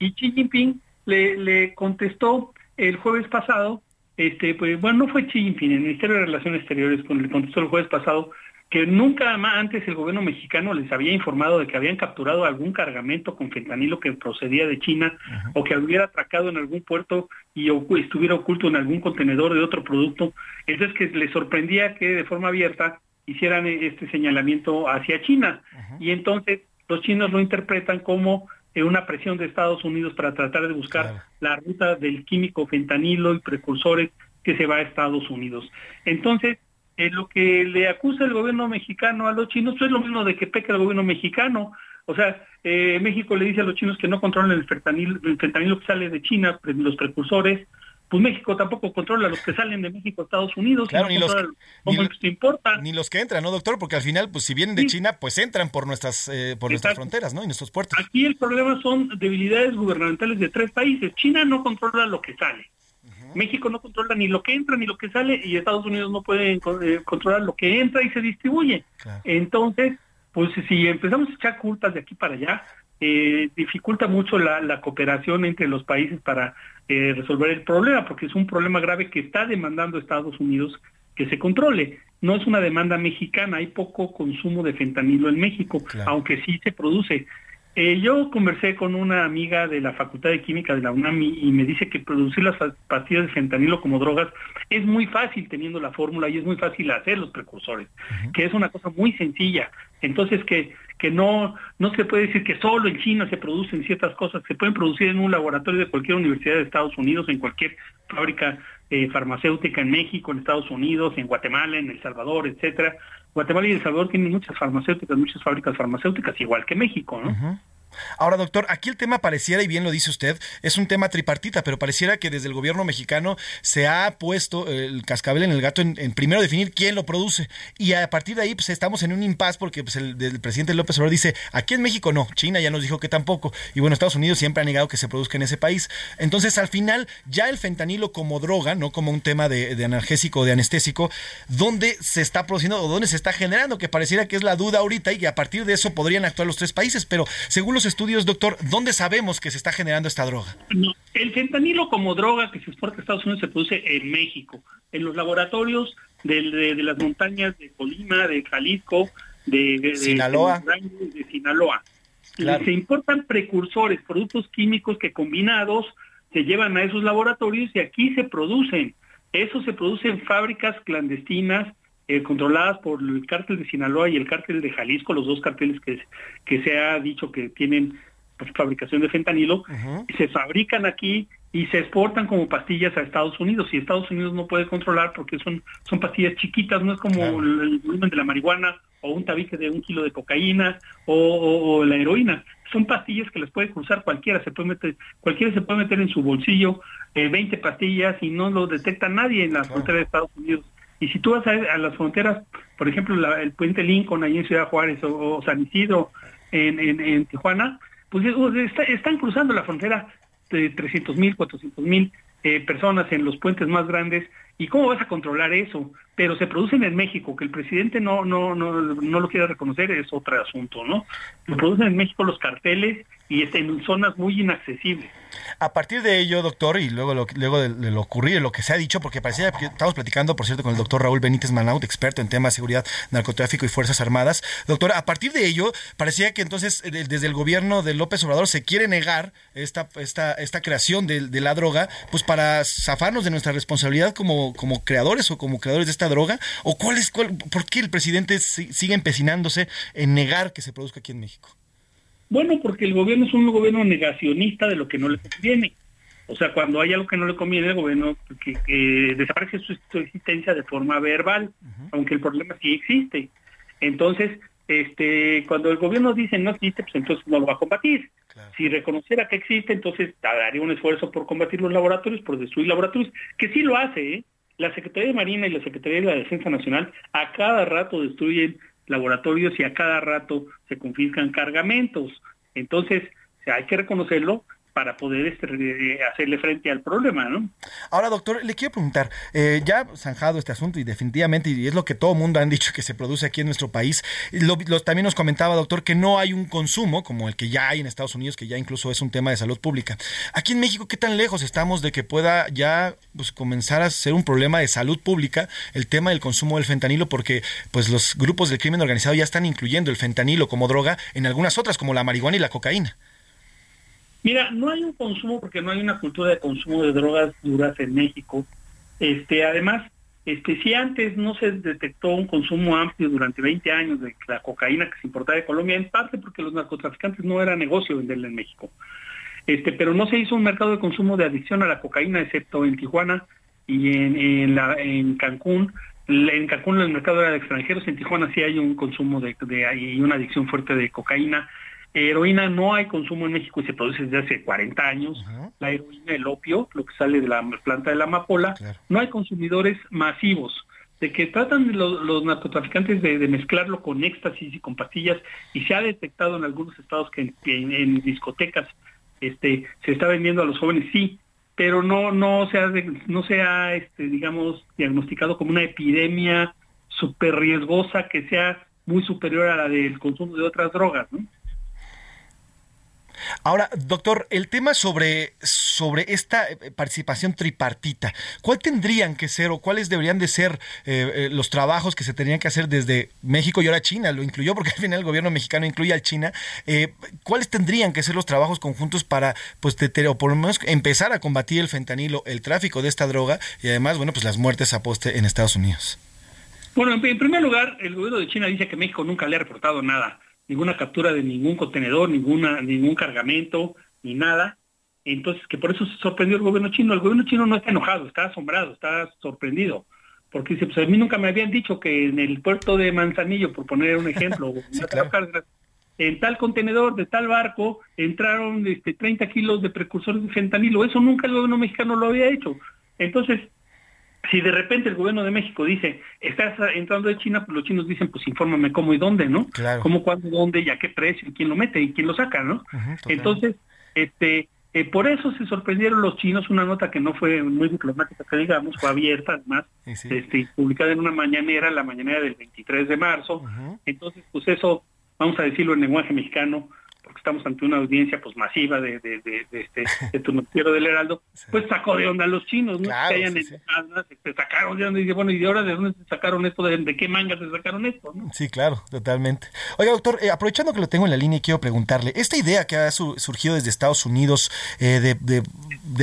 Y Xi Jinping le, le contestó el jueves pasado este, pues bueno, no fue Xi Jinping, el Ministerio de Relaciones Exteriores, con el contexto del jueves pasado, que nunca más antes el gobierno mexicano les había informado de que habían capturado algún cargamento con fentanilo que procedía de China o que hubiera atracado en algún puerto y estuviera oculto en algún contenedor de otro producto. Entonces que les sorprendía que de forma abierta hicieran este señalamiento hacia China. Y entonces los chinos lo interpretan como una presión de Estados Unidos para tratar de buscar la ruta del químico fentanilo y precursores que se va a Estados Unidos. Entonces, eh, lo que le acusa el gobierno mexicano a los chinos pues, es lo mismo de que peca el gobierno mexicano. O sea, eh, México le dice a los chinos que no controlan el fentanilo, el fentanilo que sale de China, los precursores, pues México tampoco controla los que salen de México a Estados Unidos. Claro, ni, los, que, importa. ni los que entran, ¿no, doctor? Porque al final, pues si vienen de China, pues entran por nuestras eh, por nuestras fronteras, ¿no? Y nuestros puertos. Aquí el problema son debilidades gubernamentales de tres países. China no controla lo que sale. México no controla ni lo que entra ni lo que sale y Estados Unidos no puede eh, controlar lo que entra y se distribuye. Entonces, pues si empezamos a echar culpas de aquí para allá, eh, dificulta mucho la, cooperación entre los países para eh, resolver el problema, porque es un problema grave que está demandando Estados Unidos que se controle. no es una demanda mexicana, hay poco consumo de fentanilo en México, aunque sí se produce. Eh, yo conversé con una amiga de la Facultad de Química de la UNAM y, me dice que producir las pastillas de fentanilo como drogas es muy fácil teniendo la fórmula y es muy fácil hacer los precursores, que es una cosa muy sencilla. Entonces que, que no, no se puede decir que solo en China se producen ciertas cosas, se pueden producir en un laboratorio de cualquier universidad de Estados Unidos, en cualquier fábrica eh, farmacéutica en México, en Estados Unidos, en Guatemala, en El Salvador, etcétera. Guatemala y El Salvador tienen muchas farmacéuticas, muchas fábricas farmacéuticas, igual que México, ¿no? Ahora, doctor, aquí el tema pareciera, y bien lo dice usted, es un tema tripartita, pero pareciera que desde el gobierno mexicano se ha puesto el cascabel en el gato en, primero definir quién lo produce. Y a partir de ahí, pues estamos en un impasse porque pues, el, presidente López Obrador dice, aquí en México no, China ya nos dijo que tampoco. Y bueno, Estados Unidos siempre ha negado que se produzca en ese país. Entonces, al final, ya el fentanilo como droga, no como un tema de, de analgésico o de anestésico, ¿dónde se está produciendo o dónde se está generando? Que pareciera que es la duda ahorita y que a partir de eso podrían actuar los tres países. Pero según los estudios, doctor, ¿dónde sabemos que se está generando esta droga? el fentanilo como droga que se exporta a Estados Unidos se produce en México, en los laboratorios de, las montañas de Colima, de Jalisco, de, Sinaloa. De, Sinaloa. Se importan precursores, productos químicos que combinados se llevan a esos laboratorios y aquí se producen. Eso se produce en fábricas clandestinas eh, controladas por el cártel de Sinaloa y el cártel de Jalisco, los dos cárteles que, que se ha dicho que tienen pues, fabricación de fentanilo, se fabrican aquí y se exportan como pastillas a Estados Unidos y Estados Unidos no puede controlar porque son, son pastillas chiquitas, no es como el, volumen de la marihuana o un tabique de un kilo de cocaína o, la heroína. Son pastillas que las puede cruzar cualquiera, se puede meter, cualquiera se puede meter en su bolsillo eh, 20 pastillas y no lo detecta nadie en la frontera de Estados Unidos. Y si tú vas a, las fronteras, por ejemplo, el puente Lincoln ahí en Ciudad Juárez o, San Isidro en, en Tijuana, pues están cruzando la frontera de 300 mil, 400 mil eh, personas en los puentes más grandes. ¿Y cómo vas a controlar eso? Pero se producen en México, que el presidente no, no, no, no lo quiere reconocer es otro asunto, ¿no? Se producen en México los carteles y en zonas muy inaccesibles. A partir de ello, doctor, y luego, luego de, lo ocurrido, lo que se ha dicho, porque parecía que estamos platicando, por cierto, con el doctor Raúl Benítez Manaut, experto en temas de seguridad, narcotráfico y fuerzas armadas. Doctor, a partir de ello, parecía que entonces desde el gobierno de López Obrador se quiere negar esta, esta, esta creación de, de la droga, pues para zafarnos de nuestra responsabilidad como, como creadores o como creadores de esta droga, o cuál es, cuál, por qué el presidente sigue empecinándose en negar que se produzca aquí en México. Bueno, porque el gobierno es un gobierno negacionista de lo que no le conviene. O sea, cuando hay algo que no le conviene, el gobierno que, desaparece su, existencia de forma verbal, aunque el problema sí existe. Entonces, este, cuando el gobierno dice no existe, pues entonces no lo va a combatir. Si reconociera que existe, entonces daría un esfuerzo por combatir los laboratorios, por destruir laboratorios, que sí lo hace. ¿eh? La Secretaría de Marina y la Secretaría de la Defensa Nacional a cada rato destruyen laboratorios y a cada rato se confiscan cargamentos. Entonces, hay que reconocerlo, para poder este, eh, hacerle frente al problema, ¿no? Ahora, doctor, le quiero preguntar, eh, ya zanjado este asunto y definitivamente, y es lo que todo mundo han dicho que se produce aquí en nuestro país, lo, también nos comentaba, doctor, que no hay un consumo como el que ya hay en Estados Unidos, que ya incluso es un tema de salud pública. Aquí en México, ¿qué tan lejos estamos de que pueda ya pues, comenzar a ser un problema de salud pública el tema del consumo del fentanilo? Porque pues los grupos del crimen organizado ya están incluyendo el fentanilo como droga en algunas otras, como la marihuana y la cocaína. Mira, no hay un consumo porque no hay una cultura de consumo de drogas duras en México. Este, además, este, si antes no se detectó un consumo amplio durante 20 años de la cocaína que se importaba de Colombia, en parte porque los narcotraficantes no era negocio venderla en México. Este, pero no se hizo un mercado de consumo de adicción a la cocaína, excepto en Tijuana y en, la, en Cancún. En Cancún el mercado era de extranjeros, en Tijuana sí hay un consumo de, de y una adicción fuerte de cocaína heroína no hay consumo en México y se produce desde hace 40 años. La heroína, el opio, lo que sale de la planta de la amapola, no hay consumidores masivos. De que tratan los, narcotraficantes de, mezclarlo con éxtasis y con pastillas y se ha detectado en algunos estados que en, discotecas este, se está vendiendo a los jóvenes, sí, pero no no se ha, no se ha este, digamos, diagnosticado como una epidemia súper riesgosa que sea muy superior a la del consumo de otras drogas, ¿no? Ahora, doctor, el tema sobre, sobre esta eh, participación tripartita, ¿cuál tendrían que ser o cuáles deberían de ser eh, eh, los trabajos que se tenían que hacer desde México y ahora China? Lo incluyó porque al final el gobierno mexicano incluye a China. ¿Cuáles tendrían que ser los trabajos conjuntos para, pues, o por lo menos empezar a combatir el fentanilo, el tráfico de esta droga y además, bueno, pues las muertes a poste en Estados Unidos? Bueno, en primer lugar, el gobierno de China dice que México nunca le ha reportado nada ninguna captura de ningún contenedor, ninguna, ningún cargamento, ni nada. Entonces, que por eso se sorprendió el gobierno chino. El gobierno chino no está enojado, está asombrado, está sorprendido. Porque dice, pues a mí nunca me habían dicho que en el puerto de Manzanillo, por poner un ejemplo, en tal contenedor de tal barco entraron este, 30 kilos de precursores de fentanilo. Eso nunca el gobierno mexicano lo había hecho. Entonces, si de repente el gobierno de México dice, estás entrando de China, pues los chinos dicen, pues infórmame cómo y dónde, ¿no? Claro. Cómo, cuándo, dónde y a qué precio y quién lo mete y quién lo saca, ¿no? Entonces, este, eh, por eso se sorprendieron los chinos, una nota que no fue muy diplomática, que digamos, fue abierta además, Este, publicada en una mañanera, la mañanera del 23 de marzo. Entonces, pues eso, vamos a decirlo en lenguaje mexicano, estamos ante una audiencia pues masiva de, de, de, de este de tu noticiero del Heraldo, pues sacó de onda a los chinos, ¿no? que hayan sí, se sacaron de onda y dice, bueno, ¿y ahora de dónde se sacaron esto? ¿De, qué manga se sacaron esto? ¿no? Sí, claro, totalmente. Oiga, doctor, eh, aprovechando que lo tengo en la línea, quiero preguntarle, esta idea que ha surgido desde Estados Unidos eh, de,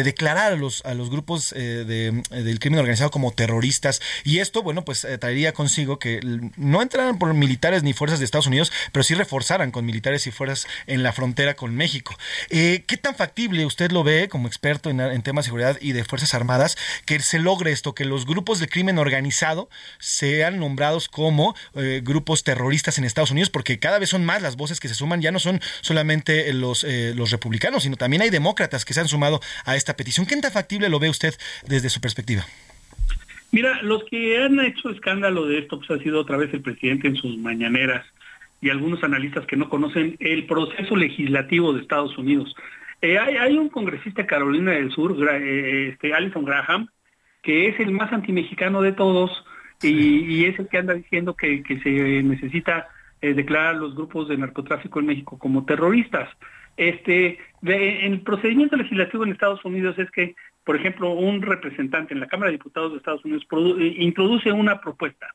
declarar a los, a los grupos eh, del crimen organizado como terroristas, y esto, bueno, pues traería consigo que no entraran por militares ni fuerzas de Estados Unidos, pero sí reforzaran con militares y fuerzas en la frontera con México. Eh, ¿Qué tan factible usted lo ve como experto en, temas de seguridad y de Fuerzas Armadas que se logre esto, que los grupos de crimen organizado sean nombrados como eh, grupos terroristas en Estados Unidos? Porque cada vez son más las voces que se suman, ya no son solamente los, eh, los republicanos, sino también hay demócratas que se han sumado a esta petición. ¿Qué tan factible lo ve usted desde su perspectiva? Mira, los que han hecho escándalo de esto pues ha sido otra vez el presidente en sus mañaneras y algunos analistas que no conocen el proceso legislativo de Estados Unidos. Eh, hay, un congresista de Carolina del Sur, eh, este, Alison Graham, que es el más antimexicano de todos y, es el que anda diciendo que, se necesita eh, declarar los grupos de narcotráfico en México como terroristas. Este, el procedimiento legislativo en Estados Unidos es que, por ejemplo, un representante en la Cámara de Diputados de Estados Unidos introduce una propuesta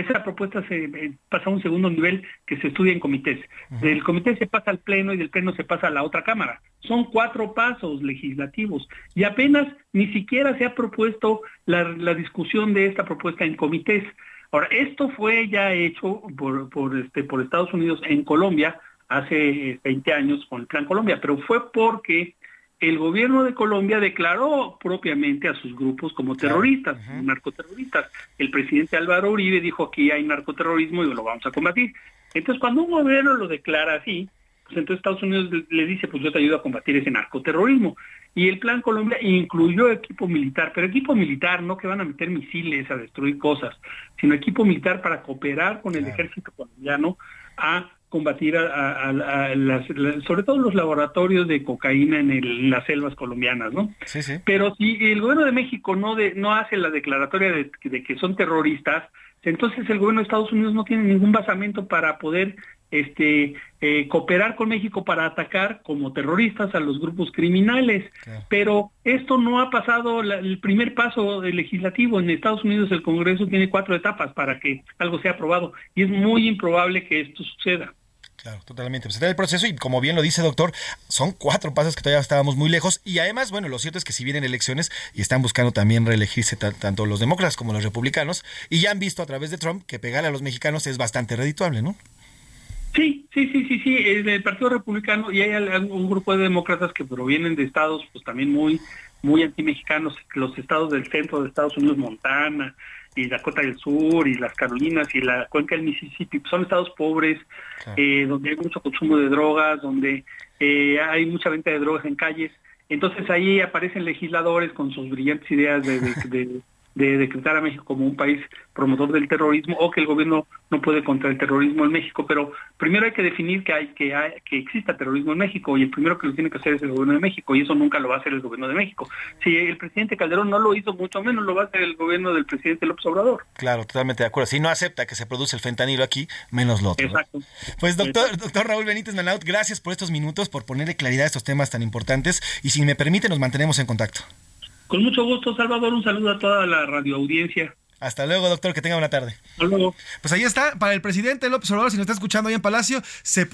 esa propuesta se eh, pasa a un segundo nivel que se estudia en comités. Del comité se pasa al pleno y del pleno se pasa a la otra cámara. Son cuatro pasos legislativos y apenas ni siquiera se ha propuesto la, discusión de esta propuesta en comités. Ahora, esto fue ya hecho por, por, este, por Estados Unidos en Colombia hace 20 años con el Plan Colombia, pero fue porque el gobierno de Colombia declaró propiamente a sus grupos como terroristas, narcoterroristas. El presidente Álvaro Uribe dijo aquí hay narcoterrorismo y lo vamos a combatir. Entonces, cuando un gobierno lo declara así, pues entonces Estados Unidos le dice, pues yo te ayudo a combatir ese narcoterrorismo. Y el Plan Colombia incluyó equipo militar, pero equipo militar no que van a meter misiles a destruir cosas, sino equipo militar para cooperar con el ejército colombiano a combatir a, las, sobre todo los laboratorios de cocaína en, las selvas colombianas, ¿no? Sí, sí. Pero si el gobierno de México no de, no hace la declaratoria de, que son terroristas, entonces el gobierno de Estados Unidos no tiene ningún basamento para poder este eh, cooperar con México para atacar como terroristas a los grupos criminales. Pero esto no ha pasado el primer paso legislativo. En Estados Unidos el Congreso tiene cuatro etapas para que algo sea aprobado y es muy improbable que esto suceda. Claro, totalmente. Pues el proceso y como bien lo dice doctor, son cuatro pasos que todavía estábamos muy lejos y además, bueno, lo cierto es que si vienen elecciones y están buscando también reelegirse tanto los demócratas como los republicanos y ya han visto a través de Trump que pegarle a los mexicanos es bastante redituable, ¿no? Sí, sí, sí, sí, sí, del Partido Republicano y hay un grupo de demócratas que provienen de estados pues también muy muy antimexicanos, los estados del centro de Estados Unidos, Montana, y Dakota del Sur y las Carolinas y la cuenca del Mississippi son estados pobres eh, donde hay mucho consumo de drogas donde eh, hay mucha venta de drogas en calles. Entonces ahí aparecen legisladores con sus brillantes ideas de, de decretar a México como un país promotor del terrorismo o que el gobierno no puede contra el terrorismo en México, pero primero hay que definir que hay que hay, que exista terrorismo en México y el primero que lo tiene que hacer es el gobierno de México y eso nunca lo va a hacer el gobierno de México. Si el presidente Calderón no lo hizo, mucho menos lo va a hacer el gobierno del presidente López Obrador. Claro, totalmente de acuerdo. Si no acepta que se produce el fentanilo aquí, menos lo otro. Exacto. Pues doctor, doctor Raúl Benítez Manaut, gracias por estos minutos, por ponerle claridad a estos temas tan importantes y si me permite nos mantenemos en contacto. Con mucho gusto, Salvador. Un saludo a toda la radioaudiencia. Hasta luego, doctor, que tenga buena tarde. Hasta luego. Pues ahí está, para el presidente López Obrador, si nos está escuchando ahí en Palacio,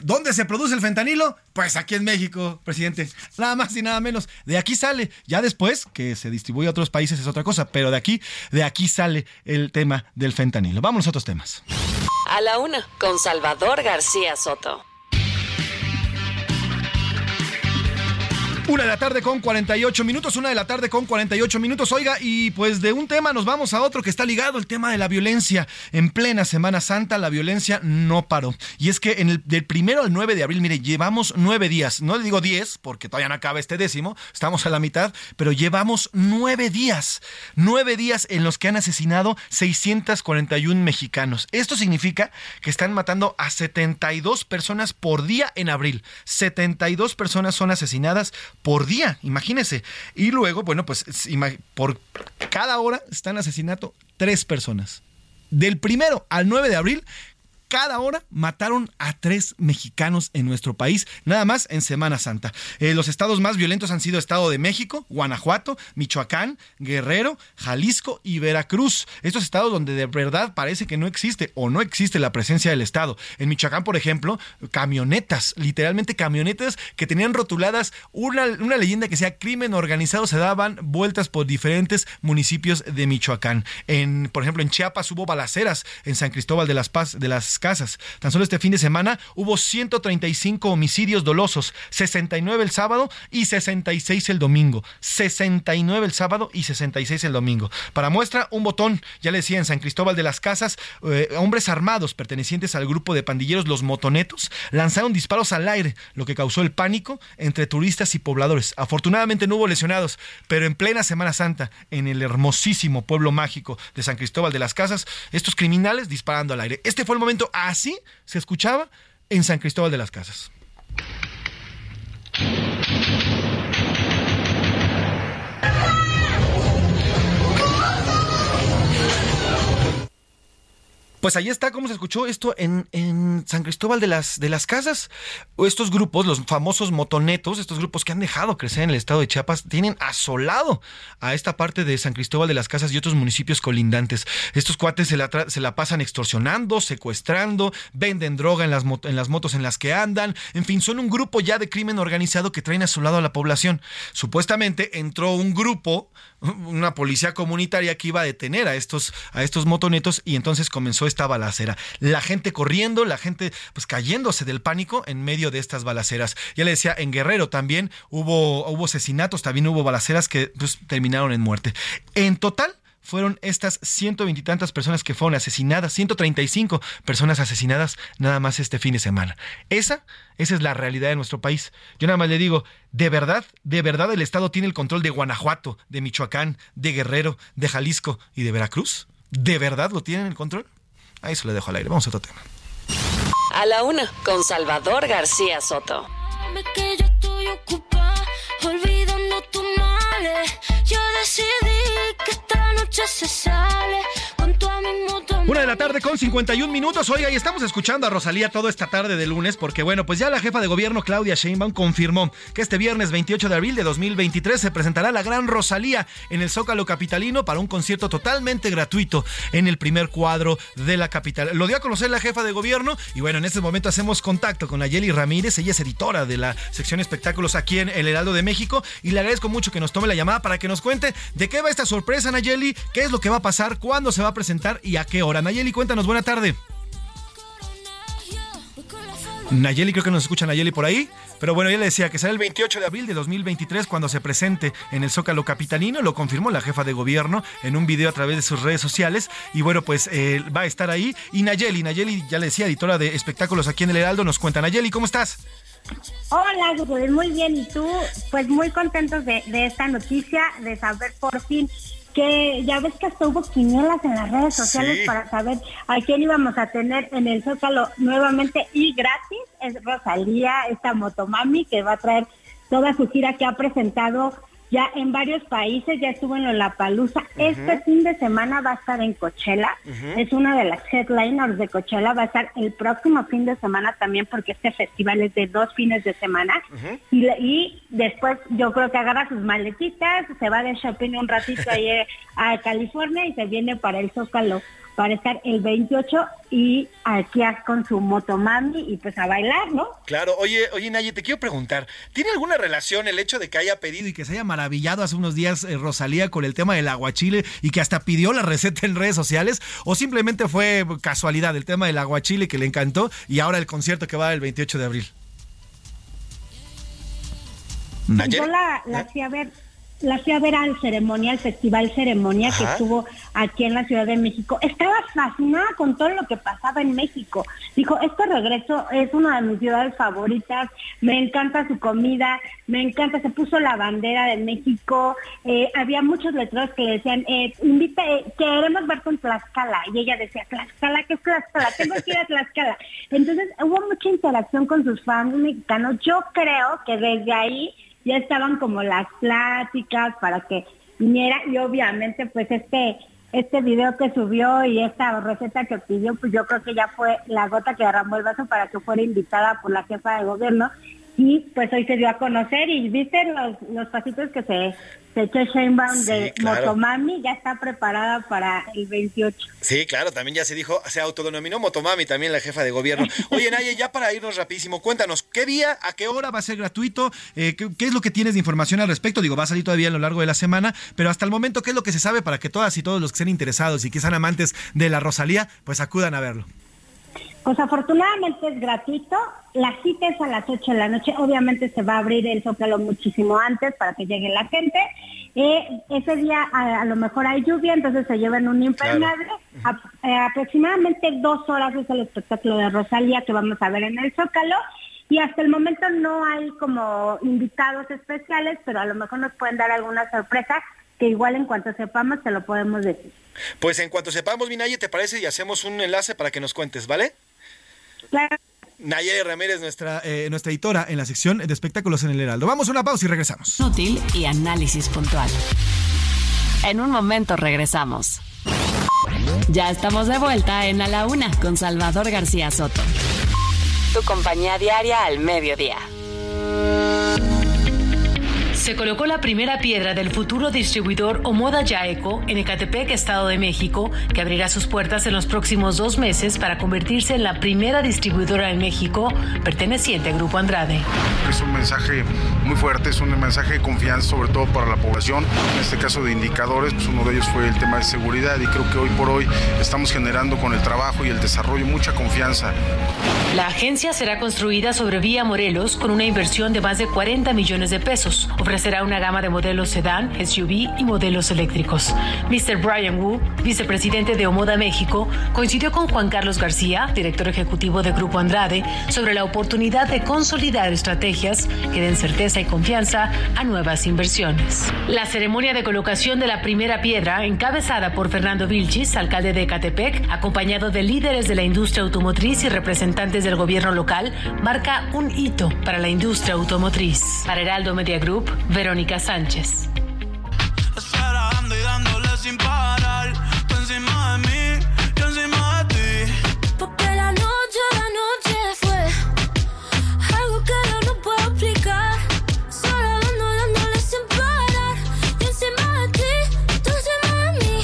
¿dónde se produce el fentanilo? Pues aquí en México, presidente. Nada más y nada menos. De aquí sale. Ya después, que se distribuye a otros países es otra cosa, pero de aquí, de aquí sale el tema del fentanilo. Vamos a otros temas. A la una, con Salvador García Soto. Una de la tarde con 48 minutos, una de la tarde con 48 minutos. Oiga, y pues de un tema nos vamos a otro que está ligado, el tema de la violencia. En plena Semana Santa la violencia no paró. Y es que en el, del primero al 9 de abril, mire, llevamos nueve días. No le digo 10 porque todavía no acaba este décimo, estamos a la mitad, pero llevamos nueve días. Nueve días en los que han asesinado 641 mexicanos. Esto significa que están matando a 72 personas por día en abril. 72 personas son asesinadas por día, imagínese. Y luego, bueno, pues por cada hora están asesinato tres personas. Del primero al 9 de abril, cada hora mataron a tres mexicanos en nuestro país, nada más en Semana Santa. Eh, los estados más violentos han sido Estado de México, Guanajuato, Michoacán, Guerrero, Jalisco y Veracruz. Estos estados donde de verdad parece que no existe o no existe la presencia del Estado. En Michoacán, por ejemplo, camionetas, literalmente camionetas que tenían rotuladas una, una leyenda que sea crimen organizado, se daban vueltas por diferentes municipios de Michoacán. En, por ejemplo, en Chiapas hubo balaceras en San Cristóbal de las Paz, de las casas. Tan solo este fin de semana hubo 135 homicidios dolosos, 69 el sábado y 66 el domingo. 69 el sábado y 66 el domingo. Para muestra, un botón, ya le decía, en San Cristóbal de las Casas, eh, hombres armados pertenecientes al grupo de pandilleros Los Motonetos lanzaron disparos al aire, lo que causó el pánico entre turistas y pobladores. Afortunadamente no hubo lesionados, pero en plena Semana Santa, en el hermosísimo pueblo mágico de San Cristóbal de las Casas, estos criminales disparando al aire. Este fue el momento Así se escuchaba en San Cristóbal de las Casas. Pues ahí está cómo se escuchó esto en, San Cristóbal de las, de las Casas. Estos grupos, los famosos motonetos, estos grupos que han dejado crecer en el estado de Chiapas, tienen asolado a esta parte de San Cristóbal de las Casas y otros municipios colindantes. Estos cuates se la, se la pasan extorsionando, secuestrando, venden droga en las, en las motos en las que andan. En fin, son un grupo ya de crimen organizado que traen asolado a la población. Supuestamente entró un grupo, una policía comunitaria que iba a detener a estos, a estos motonetos y entonces comenzó esta balacera. La gente corriendo, la gente pues cayéndose del pánico en medio de estas balaceras. Ya le decía, en Guerrero también hubo, hubo asesinatos, también hubo balaceras que pues, terminaron en muerte. En total, fueron estas ciento veintitantas personas que fueron asesinadas, 135 personas asesinadas nada más este fin de semana. Esa, esa es la realidad de nuestro país. Yo nada más le digo, de verdad, de verdad el Estado tiene el control de Guanajuato, de Michoacán, de Guerrero, de Jalisco y de Veracruz. ¿De verdad lo tienen el control? Ahí se lo dejo al aire. Vamos a otro tema. A la una, con Salvador García Soto. Que yo estoy ocupada, olvidando tus males. Yo decidí una de la tarde con 51 minutos. Oiga, y estamos escuchando a Rosalía toda esta tarde de lunes porque, bueno, pues ya la jefa de gobierno Claudia Sheinbaum confirmó que este viernes 28 de abril de 2023 se presentará la gran Rosalía en el Zócalo Capitalino para un concierto totalmente gratuito en el primer cuadro de la capital. Lo dio a conocer la jefa de gobierno y, bueno, en este momento hacemos contacto con Nayeli Ramírez. Ella es editora de la sección espectáculos aquí en El Heraldo de México y le agradezco mucho que nos tome la llamada para que nos cuente de qué va esta sorpresa, Nayeli, qué es lo que va a pasar, cuándo se va a presentar y a qué hora. Nayeli, cuéntanos, buena tarde. Nayeli, creo que nos escucha Nayeli por ahí. Pero bueno, ya le decía que será el 28 de abril de 2023 cuando se presente en el Zócalo Capitalino. Lo confirmó la jefa de gobierno en un video a través de sus redes sociales. Y bueno, pues eh, va a estar ahí. Y Nayeli, Nayeli, ya le decía, editora de espectáculos aquí en El Heraldo, nos cuenta. Nayeli, ¿cómo estás? Hola, muy bien. ¿Y tú? Pues muy contentos de esta noticia, de saber por fin que ya ves que hasta hubo quinielas en las redes sociales Sí. para saber a quién íbamos a tener en el Zócalo nuevamente y gratis. Es Rosalía, esta motomami que va a traer toda su gira que ha presentado ya en varios países, ya estuvo en Lollapalooza. Este fin de semana va a estar en Coachella, es una de las headliners de Coachella, va a estar el próximo fin de semana también porque este festival es de dos fines de semana. Y, le- y después yo creo que agarra sus maletitas, se va de shopping un ratito ahí eh, a California y se viene para el Zócalo para estar el 28 y aquí con su motomami y pues a bailar, ¿no? Claro, oye, oye Naye, te quiero preguntar, ¿tiene alguna relación el hecho de que haya pedido y que se haya maravillado hace unos días eh, Rosalía con el tema del aguachile y que hasta pidió la receta en redes sociales? ¿O simplemente fue casualidad el tema del aguachile que le encantó y ahora el concierto que va el 28 de abril? Nayeli. Yo la, la fui a ver, la fui a ver al ceremonia, al festival ceremonia que Ajá. estuvo aquí en la Ciudad de México. Estaba fascinada con todo lo que pasaba en México. Dijo, este regreso es una de mis ciudades favoritas, me encanta su comida, me encanta, se puso la bandera de México, eh, había muchos letreros que decían, eh, invita, eh, queremos verte en Tlaxcala. Y ella decía, Tlaxcala, ¿qué es Tlaxcala? Tengo que ir a Tlaxcala. Entonces hubo mucha interacción con sus fans mexicanos. Yo creo que desde ahí ya estaban como las pláticas para que viniera y obviamente pues este este video que subió y esta receta que pidió pues yo creo que ya fue la gota que derramó el vaso para que fuera invitada por la jefa de gobierno y pues hoy se dio a conocer y viste los, los pasitos que se, se echó Sheinbaum Sí, de claro. Motomami ya está preparada para el 28 Sí, claro, también ya se dijo, se autodenominó Motomami también la jefa de gobierno. Oye, Naye, ya para irnos rapidísimo, cuéntanos, ¿qué día, a qué hora va a ser gratuito? Eh, ¿qué, qué es lo que tienes de información al respecto? Digo, va a salir todavía a lo largo de la semana, pero hasta el momento, ¿qué es lo que se sabe para que todas y todos los que estén interesados y que sean amantes de la Rosalía, pues acudan a verlo? Pues afortunadamente es gratuito. La cita es a las 8 de la noche. Obviamente se va a abrir el zócalo muchísimo antes para que llegue la gente. Eh, ese día a, a lo mejor hay lluvia, entonces se llevan un impermeable. A- eh, aproximadamente dos horas es el espectáculo de Rosalía que vamos a ver en el zócalo. Y hasta el momento no hay como invitados especiales, pero a lo mejor nos pueden dar alguna sorpresa que igual en cuanto sepamos te lo podemos decir. Pues en cuanto sepamos, mi Naye, ¿te parece? Y hacemos un enlace para que nos cuentes, ¿vale? Claro. Nayeli Ramírez, nuestra, eh, nuestra editora en la sección de espectáculos en el Heraldo. Vamos a una pausa y regresamos. Útil y análisis puntual. En un momento regresamos. Ya estamos de vuelta en A la Una con Salvador García Soto. Tu compañía diaria al mediodía. Se colocó la primera piedra del futuro distribuidor Omoda Yaeco en Ecatepec, Estado de México, que abrirá sus puertas en los próximos dos meses para convertirse en la primera distribuidora en México perteneciente al Grupo Andrade. Es un mensaje muy fuerte, es un mensaje de confianza sobre todo para la población. En este caso de indicadores, pues uno de ellos fue el tema de seguridad y creo que hoy por hoy estamos generando con el trabajo y el desarrollo mucha confianza. La agencia será construida sobre Vía Morelos con una inversión de más de 40 millones de pesos. Ofrecerá una gama de modelos sedán, SUV y modelos eléctricos. Mr. Brian Wu, vicepresidente de Omoda México, coincidió con Juan Carlos García, director ejecutivo de Grupo Andrade, sobre la oportunidad de consolidar estrategias que den certeza y confianza a nuevas inversiones. La ceremonia de colocación de la primera piedra, encabezada por Fernando Vilchis, alcalde de Ecatepec, acompañado de líderes de la industria automotriz y representantes del gobierno local, marca un hito para la industria automotriz. Para Heraldo Media Group, Verónica Sánchez. Esperando y dándole sin parar. Tú encima de mí, yo encima de ti. Porque la noche, la noche fue algo que yo no puedo explicar. Solo dando, dándole sin parar. Y encima de ti, tú encima de mí.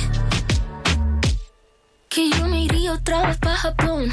Que yo me iría otra vez para Japón.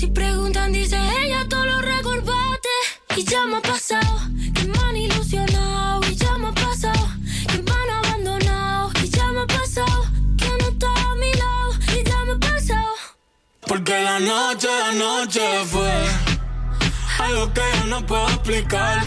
si preguntan, dice ella, todo lo recordaste. Y ya me ha pasado que me han ilusionado. Y ya me ha pasado que me han abandonado. Y ya me ha pasado que no está a mi lado. Y ya me ha pasado. Porque la noche, la noche fue algo que yo no puedo explicar.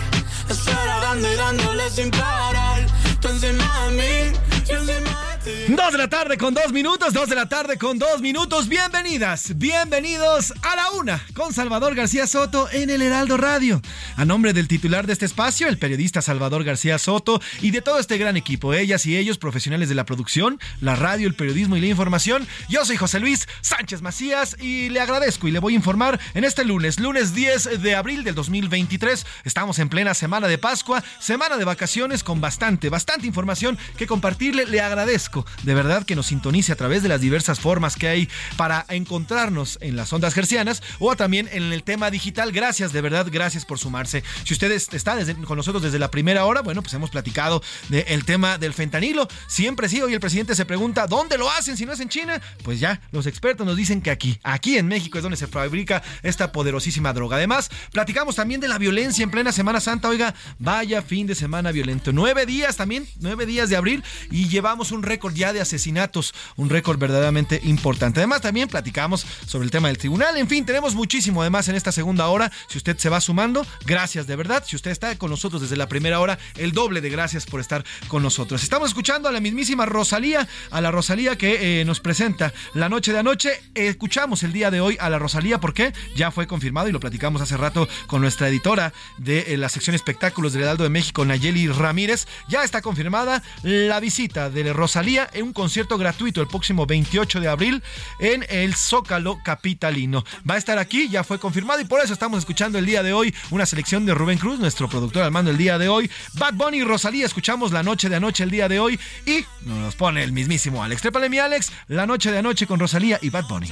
Eso era dando y dándole sin parar. Tú encima de mí, yo encima de mí. Dos de la tarde con dos minutos, dos de la tarde con dos minutos. Bienvenidas, bienvenidos a la una con Salvador García Soto en el Heraldo Radio. A nombre del titular de este espacio, el periodista Salvador García Soto y de todo este gran equipo, ellas y ellos, profesionales de la producción, la radio, el periodismo y la información, yo soy José Luis Sánchez Macías y le agradezco y le voy a informar en este lunes, lunes 10 de abril del 2023. Estamos en plena semana de Pascua, semana de vacaciones con bastante, bastante información que compartirle. Le agradezco de verdad que nos sintonice a través de las diversas formas que hay para encontrarnos en las ondas gercianas o también en el tema digital. Gracias, de verdad, gracias por sumarse. Si ustedes están con nosotros desde la primera hora, bueno, pues hemos platicado del tema del fentanilo. Siempre sí, hoy el presidente se pregunta, ¿dónde lo hacen si no es en China? Pues ya, los expertos nos dicen que aquí, aquí en México es donde se fabrica esta poderosísima droga. Además, platicamos también de la violencia en plena Semana Santa. Oiga, vaya fin de semana violento. Nueve días también, nueve días de abril y llevamos un récord ya de asesinatos, un récord verdaderamente importante. Además, también platicamos sobre el tema del tribunal. En fin, tenemos muchísimo además en esta segunda hora. Si usted se va sumando, gracias de verdad. Si usted está con nosotros desde la primera hora, el doble de gracias por estar con nosotros. Estamos escuchando a la mismísima Rosalía, a la Rosalía que eh, nos presenta la noche de anoche. Escuchamos el día de hoy a la Rosalía porque ya fue confirmado y lo platicamos hace rato con nuestra editora de eh, la sección espectáculos del Heraldo de México, Nayeli Ramírez. Ya está confirmada la visita de Rosalía en un concierto gratuito el próximo 28 de abril en el Zócalo Capitalino. Va a estar aquí, ya fue confirmado y por eso estamos escuchando el día de hoy una selección de Rubén Cruz, nuestro productor al mando el día de hoy. Bad Bunny y Rosalía, escuchamos la noche de anoche el día de hoy y nos pone el mismísimo Alex. Trépale mi Alex, la noche de anoche con Rosalía y Bad Bunny.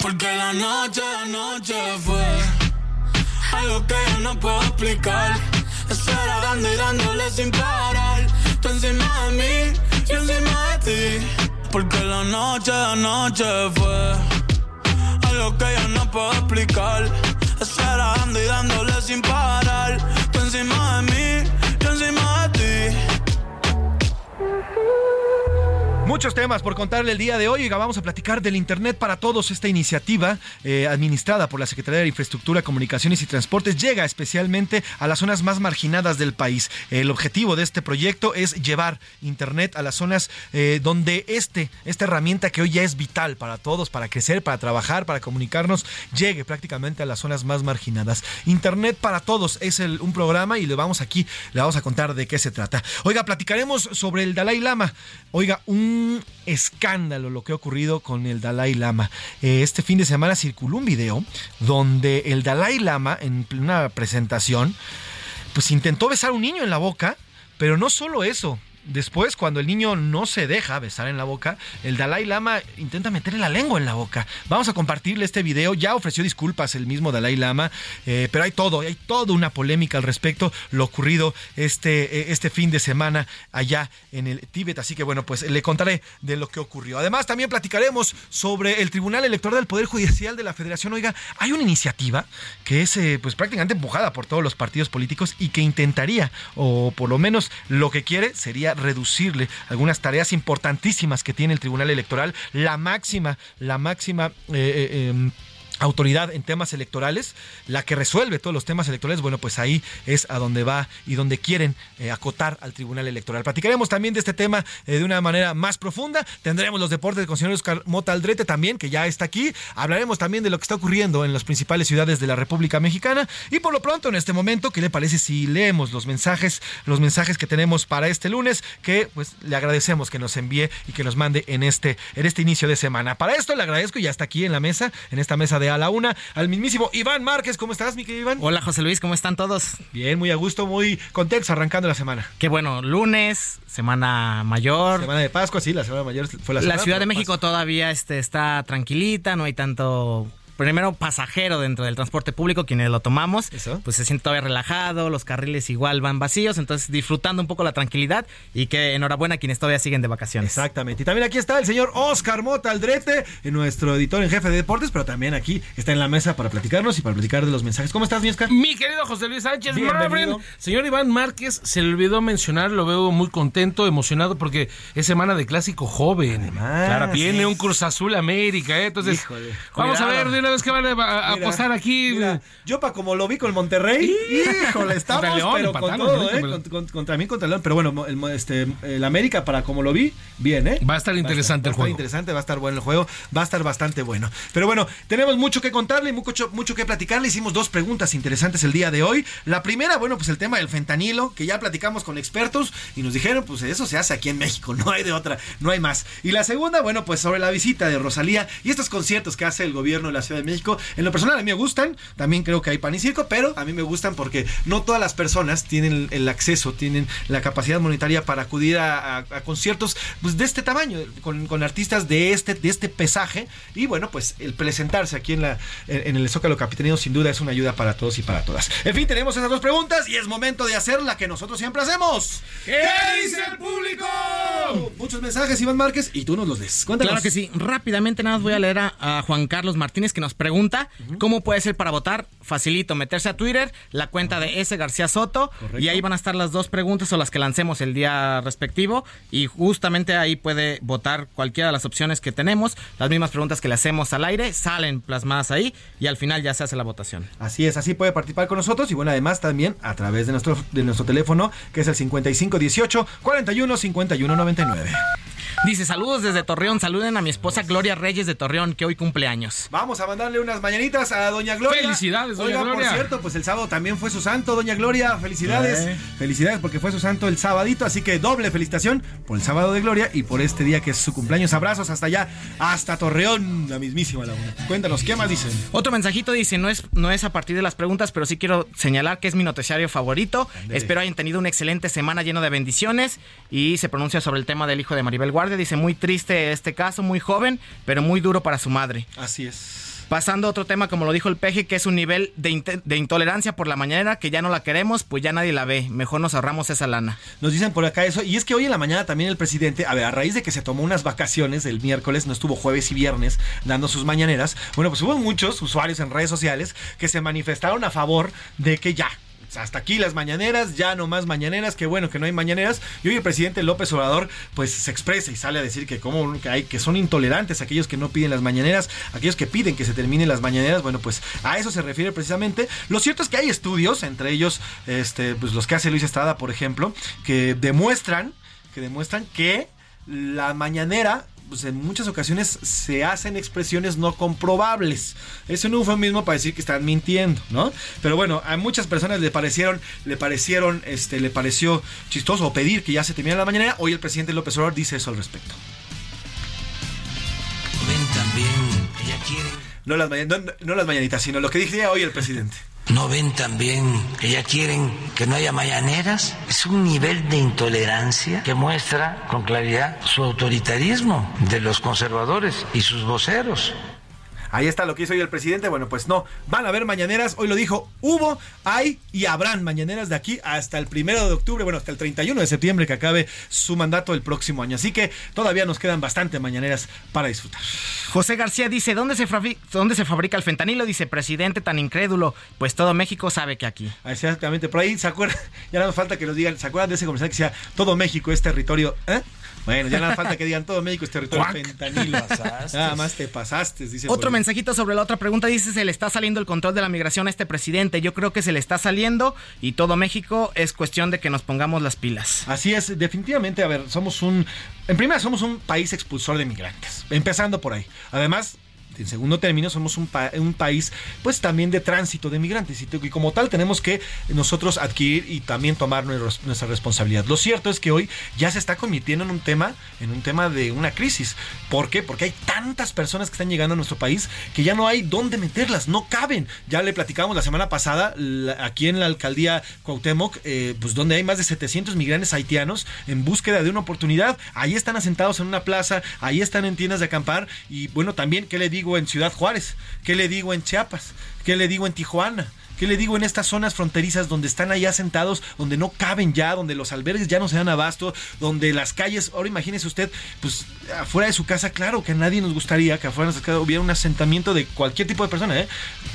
Porque la noche, la noche fue algo que yo no puedo explicar. Dando y dándole sin parar. Tú encima de mí, encima de ti. Porque la noche, la noche fue algo que yo no puedo explicar. Estar dando y dándole sin parar. Tú encima de mí, yo encima de Muchos temas por contarle el día de hoy. Oiga, vamos a platicar del Internet para Todos. Esta iniciativa, eh, administrada por la Secretaría de Infraestructura, Comunicaciones y Transportes, llega especialmente a las zonas más marginadas del país. El objetivo de este proyecto es llevar Internet a las zonas eh, donde este, esta herramienta que hoy ya es vital para todos, para crecer, para trabajar, para comunicarnos, llegue prácticamente a las zonas más marginadas. Internet para Todos es el- un programa y le vamos aquí, le vamos a contar de qué se trata. Oiga, platicaremos sobre el Dalai Lama. Oiga, un escándalo lo que ha ocurrido con el Dalai Lama. Eh, este fin de semana circuló un video donde el Dalai Lama, en una presentación, pues intentó besar a un niño en la boca, pero no solo eso. Después, cuando el niño no se deja besar en la boca, el Dalai Lama intenta meterle la lengua en la boca. Vamos a compartirle este video. Ya ofreció disculpas el mismo Dalai Lama, eh, pero hay todo, hay toda una polémica al respecto lo ocurrido este, eh, este fin de semana allá en el Tíbet. Así que bueno, pues le contaré de lo que ocurrió. Además, también platicaremos sobre el Tribunal Electoral del Poder Judicial de la Federación. Oiga, hay una iniciativa que es eh, pues prácticamente empujada por todos los partidos políticos y que intentaría, o por lo menos lo que quiere, sería reducirle algunas tareas importantísimas que tiene el Tribunal Electoral, la máxima, la máxima eh, eh, em, autoridad en temas electorales, la que resuelve todos los temas electorales, bueno, pues ahí es a donde va y donde quieren eh, acotar al Tribunal Electoral. Platicaremos también de este tema eh, de una manera más profunda. Tendremos los deportes con señor Oscar Mota Aldrete también, que ya está aquí. Hablaremos también de lo que está ocurriendo en las principales ciudades de la República Mexicana. Y por lo pronto, en este momento, ¿qué le parece si leemos los mensajes, los mensajes que tenemos para este lunes? Que pues le agradecemos que nos envíe y que nos mande en este, en este inicio de semana. Para esto le agradezco y ya está aquí en la mesa, en esta mesa de a la una, al mismísimo Iván Márquez. ¿Cómo estás, mi querido Iván? Hola José Luis, ¿cómo están todos? Bien, muy a gusto, muy contentos arrancando la semana. Qué bueno, lunes, semana mayor. Semana de Pascua, sí, la semana mayor fue la La semana. Ciudad de México todavía este, está tranquilita, no hay tanto primero pasajero dentro del transporte público, quienes lo tomamos, pues se siente todavía relajado, los carriles igual van vacíos, entonces disfrutando un poco la tranquilidad y que enhorabuena a quienes todavía siguen de vacaciones. Exactamente. Y también aquí está el señor Oscar Mota Aldrete, nuestro editor en jefe de deportes, pero también aquí está en la mesa para platicarnos y para platicar de los mensajes. ¿Cómo estás, mi Oscar? Mi querido José Luis Sánchez. Señor Iván Márquez, se le olvidó mencionar, lo veo muy contento, emocionado porque es semana de clásico joven. claro, tiene un Cruz Azul América, ¿eh? entonces vamos a ver de una vez que van a, apostar aquí. yo para como lo vi con Monterrey, híjole, estamos pero con todo, ¿eh? contra mí, contra León, pero bueno, el, este, el América para como lo vi, bien, ¿eh? Va a estar interesante el juego. Va a estar interesante, va a estar bueno el juego, va a estar bastante bueno. Pero bueno, tenemos mucho que contarle y mucho, mucho que platicarle. Hicimos dos preguntas interesantes el día de hoy. La primera, bueno, pues el tema del fentanilo, que ya platicamos con expertos y nos dijeron, pues eso se hace aquí en México, no hay de otra, no hay más. Y la segunda, bueno, pues sobre la visita de Rosalía y estos conciertos que hace el gobierno de la Ciudad de México. En lo personal a mí me gustan, también creo que hay pan y circo, pero a mí me gustan porque no todas las personas tienen el acceso, tienen la capacidad monetaria para acudir a, conciertos pues, de este tamaño, con, artistas de este, de este pesaje. Y bueno, pues el presentarse aquí en, la, en el Zócalo Capitanino sin duda es una ayuda para todos y para todas. En fin, tenemos esas dos preguntas y es momento de hacer la que nosotros siempre hacemos. ¿Qué dice el público? Muchos mensajes, Iván Márquez, y tú nos los des. Cuéntanos. Claro que sí. Rápidamente nada más voy a leer a, Juan Carlos Martínez que nos pregunta cómo puede ser para votar. Facilito, meterse a Twitter, la cuenta de S. García Soto, y ahí van a estar las dos preguntas o las que lancemos el día respectivo, y justamente ahí puede votar cualquiera de las opciones que tenemos. Las mismas preguntas que le hacemos al aire salen plasmadas ahí, y al final ya se hace la votación. Así es, así puede participar con nosotros, y bueno, además también a través de nuestro, de nuestro teléfono, que es el 5518 41 51 99. Dice, saludos desde Torreón, saluden a mi esposa Gloria Reyes de Torreón, que hoy cumple años. Vamos a mandarle unas mañanitas a Doña Gloria. Felicidades, Doña Gloria. por cierto, pues el sábado también fue su santo, Doña Gloria. Felicidades. Felicidades porque fue su santo el sabadito, así que doble felicitación por el sábado de Gloria y por este día que es su cumpleaños. Abrazos hasta allá, hasta Torreón, la mismísima laguna. Cuéntanos, ¿qué más dicen? Otro mensajito dice, no es, no es a partir de las preguntas, pero sí quiero señalar que es mi noticiario favorito. Espero hayan tenido una excelente semana lleno de bendiciones y se pronuncia sobre el tema del hijo de Maribel Guardia. Dice, muy triste este caso, muy joven, pero muy duro para su madre. Así es. Pasando a otro tema, como lo dijo el peje, que es un nivel de, de, intolerancia por la mañana, que ya no la queremos, pues ya nadie la ve. Mejor nos ahorramos esa lana. Nos dicen por acá eso. Y es que hoy en la mañana también el presidente, a ver, a raíz de que se tomó unas vacaciones el miércoles, no estuvo jueves y viernes dando sus mañaneras, bueno, pues hubo muchos usuarios en redes sociales que se manifestaron a favor de que ya, hasta aquí las mañaneras, ya no más mañaneras, qué bueno que no hay mañaneras. Y hoy el presidente López Obrador pues se expresa y sale a decir que como hay que son intolerantes aquellos que no piden las mañaneras, aquellos que piden que se terminen las mañaneras, bueno, pues a eso se refiere precisamente. Lo cierto es que hay estudios, entre ellos este pues los que hace Luis Estrada, por ejemplo, que demuestran que demuestran que la mañanera pues en muchas ocasiones se hacen expresiones no comprobables. Es un eufemismo para decir que están mintiendo, ¿no? Pero bueno, a muchas personas le parecieron, le parecieron, este, le pareció chistoso pedir que ya se termine la mañana. Hoy el presidente López Obrador dice eso al respecto. Ven también ya quieren. No las, no las mañanitas, sino lo que dije hoy el presidente. ¿No ven también que ya quieren que no haya mañaneras? Es un nivel de intolerancia que muestra con claridad su autoritarismo de los conservadores y sus voceros. Ahí está lo que hizo hoy el presidente. Bueno, pues no, van a haber mañaneras. Hoy lo dijo, hubo, hay y habrán mañaneras de aquí hasta el primero de octubre, bueno, hasta el 31 de septiembre que acabe su mandato el próximo año. Así que todavía nos quedan bastante mañaneras para disfrutar. José García dice, ¿dónde se, ¿dónde se fabrica el fentanilo? Dice, presidente tan incrédulo, pues todo México sabe que aquí. Exactamente, por ahí se acuerdan, ya no falta que nos digan, ¿se acuerdan de ese comercial que decía, todo México es territorio? ¿eh? Bueno, ya nada falta que digan todo México es territorio fentanilo. Nada más te pasaste, dice. Otro mensajito sobre la otra pregunta dice, se le está saliendo el control de la migración a este presidente. Yo creo que se le está saliendo y todo México es cuestión de que nos pongamos las pilas. Así es, definitivamente, a ver, somos un... En primera, somos un país expulsor de migrantes, empezando por ahí. Además, en segundo término, somos un, país pues también de tránsito de migrantes y, como tal tenemos que nosotros adquirir y también tomar nuestra responsabilidad. Lo cierto es que hoy ya se está convirtiendo en un tema, en un tema de una crisis. ¿Por qué? Porque hay tantas personas que están llegando a nuestro país que ya no hay dónde meterlas, no caben. Ya le platicamos la semana pasada aquí en la alcaldía Cuauhtémoc, eh, pues donde hay más de 700 migrantes haitianos en búsqueda de una oportunidad. Ahí están asentados en una plaza, ahí están en tiendas de acampar y bueno, también, ¿qué le digo? En Ciudad Juárez? ¿Qué le digo en Chiapas? ¿Qué le digo en Tijuana? ¿Qué le digo en estas zonas fronterizas donde están allá sentados, donde no caben ya, donde los albergues ya no se dan abasto, donde las calles, ahora imagínese usted, pues afuera de su casa, claro que a nadie nos gustaría que afuera de su casa hubiera un asentamiento de cualquier tipo de persona, ¿eh?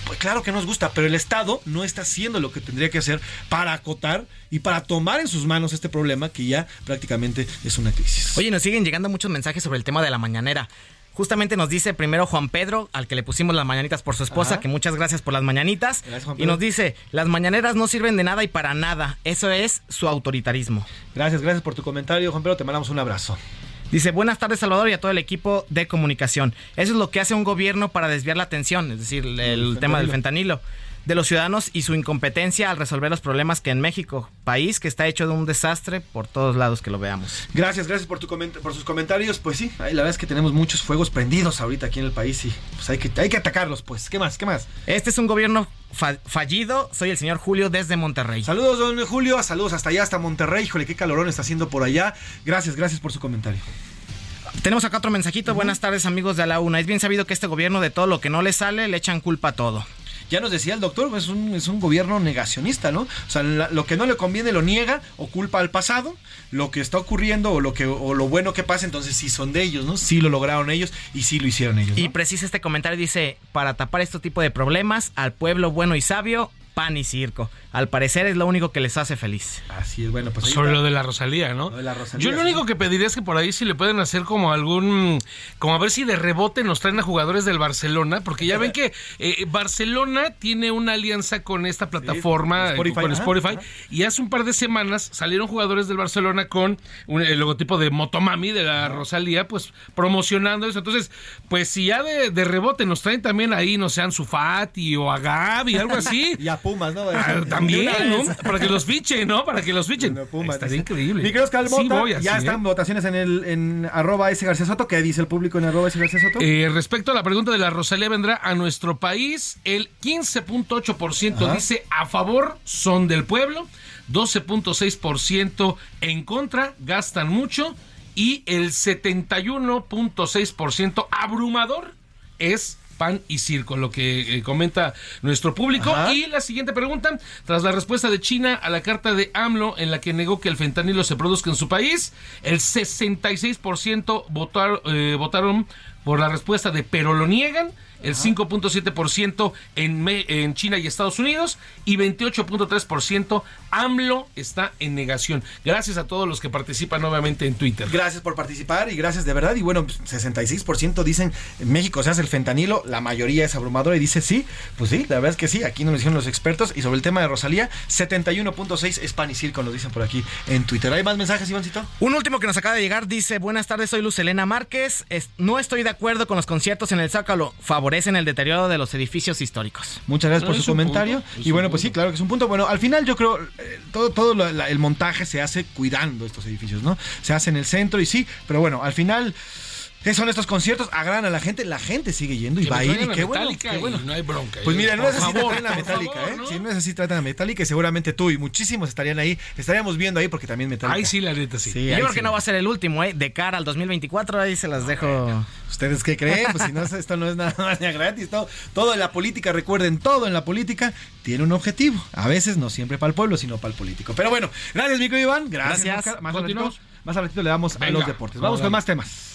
Pues claro que nos gusta, pero el Estado no está haciendo lo que tendría que hacer para acotar y para tomar en sus manos este problema que ya prácticamente es una crisis. Oye, nos siguen llegando muchos mensajes sobre el tema de la mañanera. Justamente nos dice primero Juan Pedro, al que le pusimos las mañanitas por su esposa, Ajá. que muchas gracias por las mañanitas. Gracias, Juan y Pedro. nos dice, las mañaneras no sirven de nada y para nada. Eso es su autoritarismo. Gracias, gracias por tu comentario, Juan Pedro, te mandamos un abrazo. Dice, buenas tardes Salvador y a todo el equipo de comunicación. Eso es lo que hace un gobierno para desviar la atención, es decir, el, El tema del fentanilo. De los ciudadanos y su incompetencia al resolver los problemas que en México, país que está hecho de un desastre por todos lados que lo veamos. Gracias, gracias por, tu por sus comentarios. Pues sí, la verdad es que tenemos muchos fuegos prendidos ahorita aquí en el país y pues hay que, hay que atacarlos, pues. ¿Qué más? ¿Qué más? Este es un gobierno fa- fallido. Soy el señor Julio desde Monterrey. Saludos, don Julio. Saludos hasta allá, hasta Monterrey. Híjole, qué calorón está haciendo por allá. Gracias, gracias por su comentario. Tenemos acá otro mensajito. Buenas tardes, amigos de la una. Es bien sabido que este gobierno de todo lo que no le sale le echan culpa a todo. Ya nos decía el doctor, es un, es un gobierno negacionista, ¿no? O sea, lo que no le conviene lo niega o culpa al pasado, lo que está ocurriendo o lo que o lo bueno que pasa, entonces sí son de ellos, ¿no? Sí lo lograron ellos y sí lo hicieron ellos. Y precisa este comentario, dice, para tapar este tipo de problemas, al pueblo bueno y sabio, pan y circo. Al parecer es lo único que les hace feliz. Así es, bueno, pues Sobre lo de la Rosalía, ¿no? Lo de la Rosalía, Yo lo único que pediría es que por ahí si le pueden hacer como algún, como a ver si de rebote nos traen a jugadores del Barcelona, porque ya ven que eh, Barcelona tiene una alianza con esta plataforma, Spotify, con Spotify, ajá. y hace un par de semanas salieron jugadores del Barcelona con un- el logotipo de Motomami de la Rosalía, pues promocionando eso. Entonces, pues si ya de, de rebote nos traen también ahí, no sean Sufati o a Gaby, algo así. Y a Pumas, ¿no? Ah, también, Para que los fichen, ¿no? Para que los fichen. Dice. increíble. Mi querido Sí ya ¿eh? están votaciones en el en arroba García Soto. ¿Qué dice el público en arroba S García Soto? Eh, respecto a la pregunta de la Rosalía vendrá a nuestro país, el 15.8% Ajá. dice a favor, son del pueblo, 12.6% en contra, gastan mucho y el 71.6% abrumador es pan y circo, lo que eh, comenta nuestro público. Ajá. Y la siguiente pregunta, tras la respuesta de China a la carta de AMLO en la que negó que el fentanilo se produzca en su país, el 66% votar- eh, votaron por la respuesta de pero lo niegan, el 5.7% en, en China y Estados Unidos y 28.3% AMLO está en negación. Gracias a todos los que participan nuevamente en Twitter. Gracias por participar y gracias de verdad. Y bueno, pues, 66% dicen en México se hace el fentanilo, la mayoría es abrumadora y dice sí, pues sí, la verdad es que sí, aquí nos lo dijeron los expertos. Y sobre el tema de Rosalía, 71.6 es pan y circo, nos dicen por aquí en Twitter. ¿Hay más mensajes, Ivancito? Un último que nos acaba de llegar dice, buenas tardes, soy Luz Elena Márquez. Es- no estoy de acuerdo con los conciertos en el Zócalo. Favorecen el deterioro de los edificios históricos. Muchas gracias No, por su comentario. punto, y bueno, pues punto. sí, claro que es un punto. Bueno, al final yo creo eh, todo, todo lo- la- el montaje se hace cuidando estos edificios, ¿no? Se hace en el centro y sí, pero bueno, al final. ¿Qué son estos conciertos? Agradan a la gente, la gente sigue yendo y Que va a ir y qué bueno, qué y bueno. no hay bronca. Pues mira, no Por es así favor, tratan a Metallica, favor, ¿eh? ¿no? Si no es así tratan a Metallica y seguramente tú y muchísimos estarían ahí, estaríamos viendo ahí porque también Metallica. Ahí sí, la neta sí. Y ahí yo creo sí. que no va a ser el último, ¿eh? De cara al 2024, ahí se las dejo. ¿Ustedes qué creen? Pues si no, esto no es nada más ya gratis. Todo, todo en la política, recuerden, todo en la política tiene un objetivo. A veces no siempre para el pueblo, sino para el político. Pero bueno, gracias, mi querido Iván. Gracias. Más, Continuamos. adelantito, más adelantito le damos a los deportes. vamos con más temas.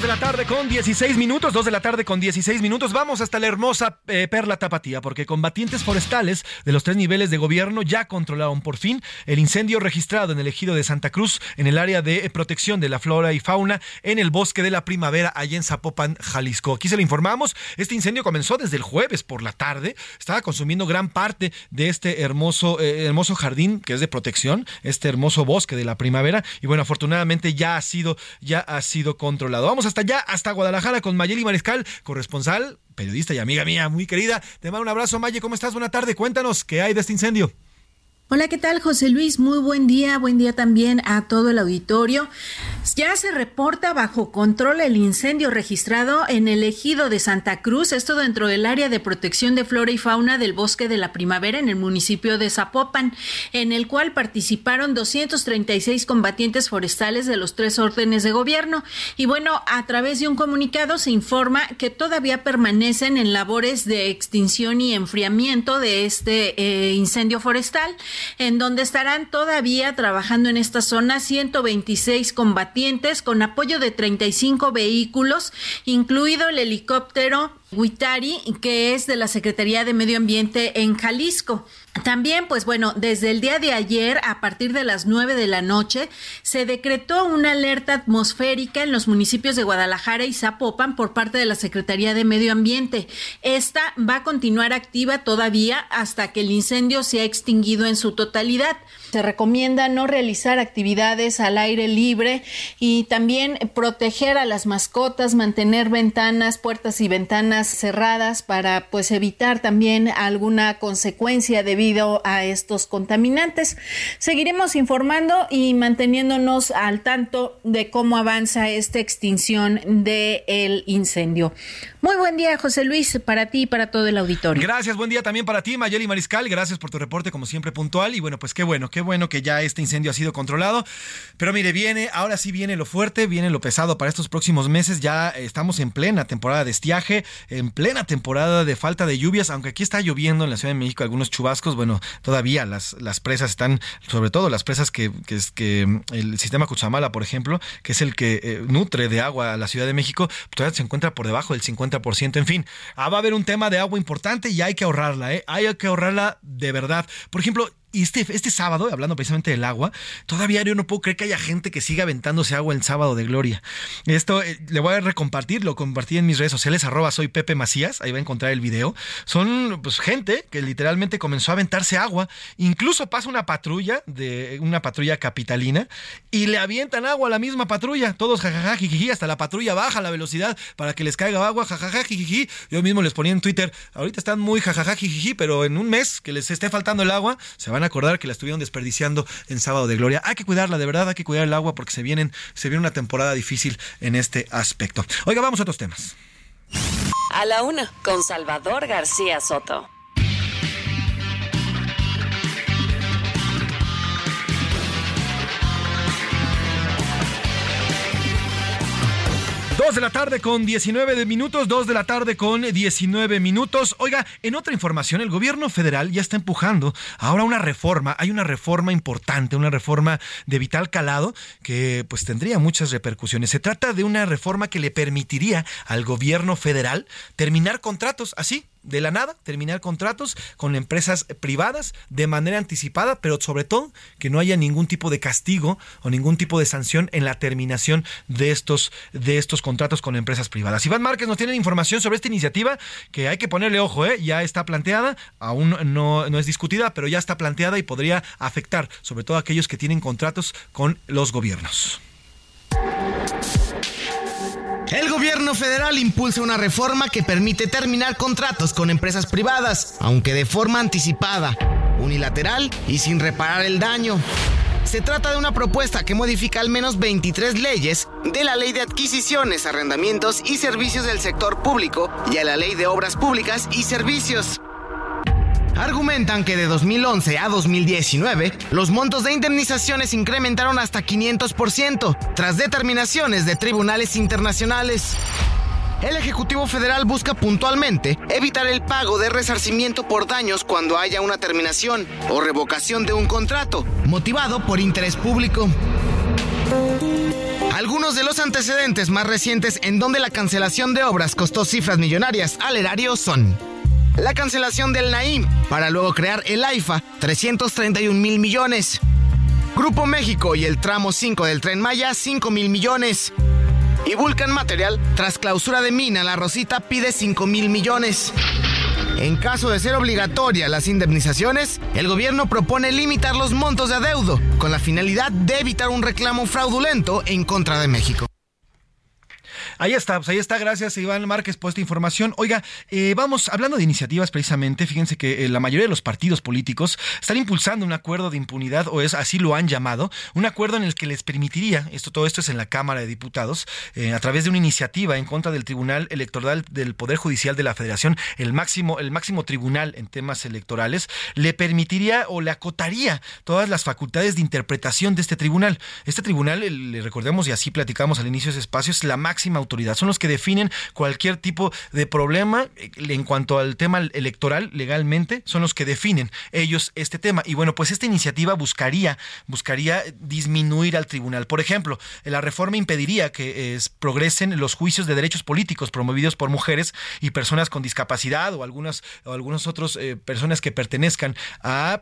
De la tarde con 16 minutos, dos de la tarde con 16 minutos. Vamos hasta la hermosa eh, Perla Tapatía, porque combatientes forestales de los tres niveles de gobierno ya controlaron por fin el incendio registrado en el ejido de Santa Cruz, en el área de eh, protección de la flora y fauna, en el bosque de la primavera, allá en Zapopan, Jalisco. Aquí se lo informamos, este incendio comenzó desde el jueves por la tarde, estaba consumiendo gran parte de este hermoso, eh, hermoso jardín que es de protección, este hermoso bosque de la primavera, y bueno, afortunadamente ya ha sido, ya ha sido controlado. Vamos hasta allá, hasta Guadalajara con Mayeli Mariscal, corresponsal, periodista y amiga mía, muy querida. Te mando un abrazo, Maye, ¿cómo estás? Buena tarde, cuéntanos qué hay de este incendio. Hola, ¿qué tal José Luis? Muy buen día, buen día también a todo el auditorio. Ya se reporta bajo control el incendio registrado en el ejido de Santa Cruz, esto dentro del área de protección de flora y fauna del bosque de la primavera en el municipio de Zapopan, en el cual participaron 236 combatientes forestales de los tres órdenes de gobierno. Y bueno, a través de un comunicado se informa que todavía permanecen en labores de extinción y enfriamiento de este eh, incendio forestal, en donde estarán todavía trabajando en esta zona 126 combatientes con apoyo de 35 vehículos, incluido el helicóptero Huitari, que es de la Secretaría de Medio Ambiente en Jalisco. También, pues bueno, desde el día de ayer, a partir de las 9 de la noche, se decretó una alerta atmosférica en los municipios de Guadalajara y Zapopan por parte de la Secretaría de Medio Ambiente. Esta va a continuar activa todavía hasta que el incendio sea extinguido en su totalidad. Se recomienda no realizar actividades al aire libre y también proteger a las mascotas, mantener ventanas, puertas y ventanas cerradas para pues evitar también alguna consecuencia debido a estos contaminantes. Seguiremos informando y manteniéndonos al tanto de cómo avanza esta extinción del incendio. Muy buen día, José Luis, para ti y para todo el auditorio. Gracias, buen día también para ti, Mayeli Mariscal. Gracias por tu reporte, como siempre, puntual. Y bueno, pues qué bueno, qué bueno que ya este incendio ha sido controlado. Pero mire, viene, ahora sí viene lo fuerte, viene lo pesado para estos próximos meses. Ya estamos en plena temporada de estiaje, en plena temporada de falta de lluvias, aunque aquí está lloviendo en la Ciudad de México algunos chubascos. Bueno, todavía las, las presas están, sobre todo las presas que, que es que el sistema Cuchamala, por ejemplo, que es el que eh, nutre de agua a la Ciudad de México, todavía se encuentra por debajo del 50 en fin, ah, va a haber un tema de agua importante y hay que ahorrarla, ¿eh? Hay que ahorrarla de verdad. Por ejemplo, y este, este sábado, hablando precisamente del agua, todavía yo no puedo creer que haya gente que siga aventándose agua el sábado de gloria. Esto eh, le voy a recompartir, lo compartí en mis redes sociales, arroba soy Pepe Macías, ahí va a encontrar el video. Son pues gente que literalmente comenzó a aventarse agua. Incluso pasa una patrulla, de una patrulla capitalina, y le avientan agua a la misma patrulla. Todos jajaja, jijiji, hasta la patrulla baja la velocidad para que les caiga agua, jajaja, jijiji. Yo mismo les ponía en Twitter, ahorita están muy jajaja, jijiji, pero en un mes que les esté faltando el agua, se van van a acordar que la estuvieron desperdiciando en Sábado de Gloria. Hay que cuidarla, de verdad, hay que cuidar el agua porque se vienen, se viene una temporada difícil en este aspecto. Oiga, vamos a otros temas. A la una, con Salvador García Soto. Dos de la tarde con 19 minutos, dos de la tarde con 19 minutos. Oiga, en otra información, el gobierno federal ya está empujando ahora una reforma. Hay una reforma importante, una reforma de vital calado que pues tendría muchas repercusiones. Se trata de una reforma que le permitiría al gobierno federal terminar contratos así, de la nada, terminar contratos con empresas privadas de manera anticipada, pero sobre todo que no haya ningún tipo de castigo o ningún tipo de sanción en la terminación de estos, de estos contratos con empresas privadas. Iván Márquez nos tiene información sobre esta iniciativa que hay que ponerle ojo, ¿eh? ya está planteada, aún no, no es discutida, pero ya está planteada y podría afectar sobre todo a aquellos que tienen contratos con los gobiernos. El gobierno federal impulsa una reforma que permite terminar contratos con empresas privadas, aunque de forma anticipada, unilateral y sin reparar el daño. Se trata de una propuesta que modifica al menos 23 leyes de la Ley de Adquisiciones, Arrendamientos y Servicios del Sector Público y a la Ley de Obras Públicas y Servicios. Argumentan que de 2011 a 2019 los montos de indemnizaciones incrementaron hasta 500% tras determinaciones de tribunales internacionales. El Ejecutivo Federal busca puntualmente evitar el pago de resarcimiento por daños cuando haya una terminación o revocación de un contrato, motivado por interés público. Algunos de los antecedentes más recientes en donde la cancelación de obras costó cifras millonarias al erario son la cancelación del Naim, para luego crear el AIFA, 331 mil millones. Grupo México y el tramo 5 del tren Maya, 5 mil millones. Y Vulcan Material, tras clausura de mina, la Rosita pide 5 mil millones. En caso de ser obligatoria las indemnizaciones, el gobierno propone limitar los montos de adeudo, con la finalidad de evitar un reclamo fraudulento en contra de México. Ahí está, pues ahí está. Gracias, Iván Márquez, por esta información. Oiga, eh, vamos hablando de iniciativas precisamente. Fíjense que eh, la mayoría de los partidos políticos están impulsando un acuerdo de impunidad, o es así lo han llamado, un acuerdo en el que les permitiría, esto todo esto es en la Cámara de Diputados, eh, a través de una iniciativa en contra del Tribunal Electoral del Poder Judicial de la Federación, el máximo, el máximo tribunal en temas electorales, le permitiría o le acotaría todas las facultades de interpretación de este tribunal. Este tribunal, le recordemos y así platicamos al inicio de ese espacio, es la máxima autoridad. Son los que definen cualquier tipo de problema eh, en cuanto al tema electoral legalmente, son los que definen ellos este tema. Y bueno, pues esta iniciativa buscaría, buscaría disminuir al tribunal. Por ejemplo, la reforma impediría que eh, progresen los juicios de derechos políticos promovidos por mujeres y personas con discapacidad o algunas o algunos otros eh, personas que pertenezcan a,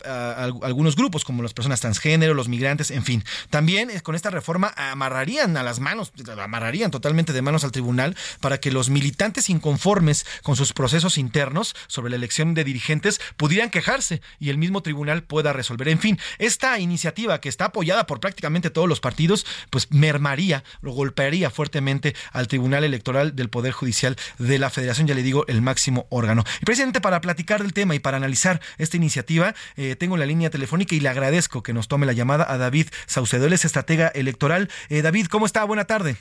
algunos grupos como las personas transgénero, los migrantes, en fin. También con esta reforma amarrarían a las manos, amarrarían totalmente de manos al tribunal para que los militantes inconformes con sus procesos internos sobre la elección de dirigentes pudieran quejarse y el mismo tribunal pueda resolver. En fin, esta iniciativa que está apoyada por prácticamente todos los partidos, pues mermaría, lo golpearía fuertemente al Tribunal Electoral del Poder Judicial de la Federación, ya le digo, el máximo órgano. Y presidente, para platicar del tema y para analizar esta iniciativa, eh, tengo la línea telefónica y le agradezco que nos tome la llamada a David Saucedo, es estratega electoral. Eh, David, ¿cómo está? Buena tarde.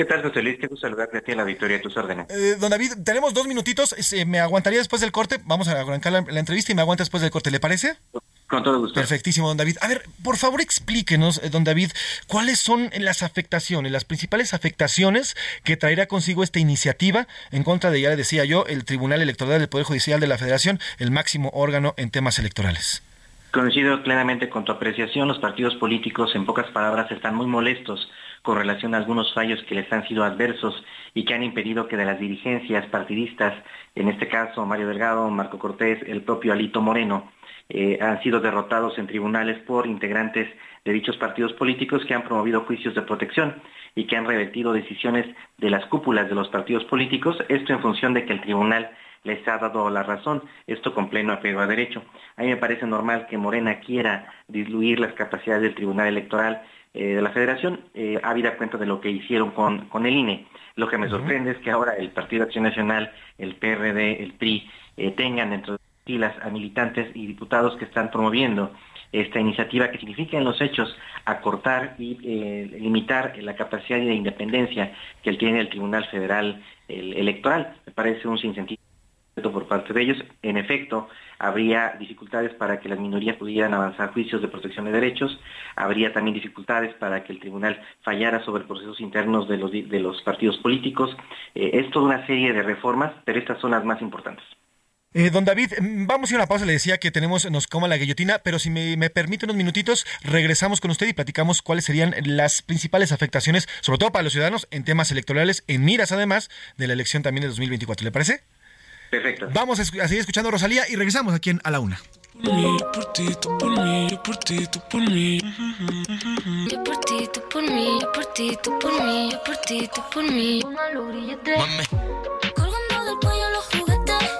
¿Qué tal, José Luis? Qué gusto saludarte a ti en la victoria de tus órdenes. Eh, don David, tenemos dos minutitos. ¿Me aguantaría después del corte? Vamos a arrancar la, entrevista y me aguanta después del corte. ¿Le parece? Con todo gusto. Perfectísimo, don David. A ver, por favor explíquenos, eh, don David, cuáles son las afectaciones, las principales afectaciones que traerá consigo esta iniciativa en contra de, ya le decía yo, el Tribunal Electoral del Poder Judicial de la Federación, el máximo órgano en temas electorales. Coincido plenamente con tu apreciación. Los partidos políticos, en pocas palabras, están muy molestos con relación a algunos fallos que les han sido adversos y que han impedido que de las dirigencias partidistas, en este caso Mario Delgado, Marco Cortés, el propio Alito Moreno, eh, han sido derrotados en tribunales por integrantes de dichos partidos políticos que han promovido juicios de protección y que han revertido decisiones de las cúpulas de los partidos políticos, esto en función de que el tribunal les ha dado la razón, esto con pleno apego a derecho. A mí me parece normal que Morena quiera diluir las capacidades del Tribunal Electoral eh, de la Federación, eh, habida cuenta de lo que hicieron con, con el INE. Lo que me sorprende es que ahora el Partido Acción Nacional, el PRD, el PRI, eh, tengan dentro de filas a militantes y diputados que están promoviendo esta iniciativa que significa en los hechos acortar y eh, limitar la capacidad de independencia que tiene el Tribunal Federal Electoral. Me parece un sinsentido por parte de ellos. En efecto, habría dificultades para que las minorías pudieran avanzar juicios de protección de derechos, habría también dificultades para que el tribunal fallara sobre procesos internos de los, de los partidos políticos. Eh, es toda una serie de reformas, pero estas son las más importantes. Eh, don David, mm, vamos a ir a una pausa. Le decía que tenemos, nos coma la guillotina, pero si me, me, permite unos minutitos, regresamos con usted y platicamos cuáles serían las principales afectaciones, sobre todo para los ciudadanos, en temas electorales, en miras además de la elección también de 2024. ¿Le parece? Perfecto. Vamos a, seguir escuchando a Rosalía y regresamos aquí en A la Una. Por mí, por ti, tú por mí, yo por ti, tú por mí. Yo por ti, tú por mí, yo por ti, tú por mí, yo por ti, tú por mí. Mami. Colgando del cuello los juguetes,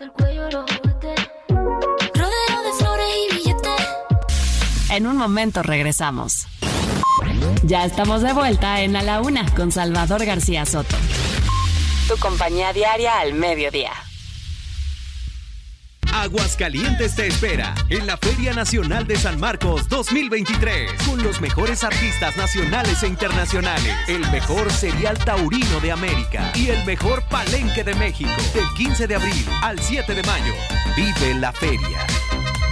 del cuello los juguetes. Rodeo de flores y billetes. En un momento regresamos. Ya estamos de vuelta en A la Una con Salvador García Soto tu compañía diaria al mediodía. Aguascalientes te espera en la Feria Nacional de San Marcos 2023 con los mejores artistas nacionales e internacionales, el mejor serial taurino de América y el mejor palenque de México del 15 de abril al 7 de mayo. Vive la feria.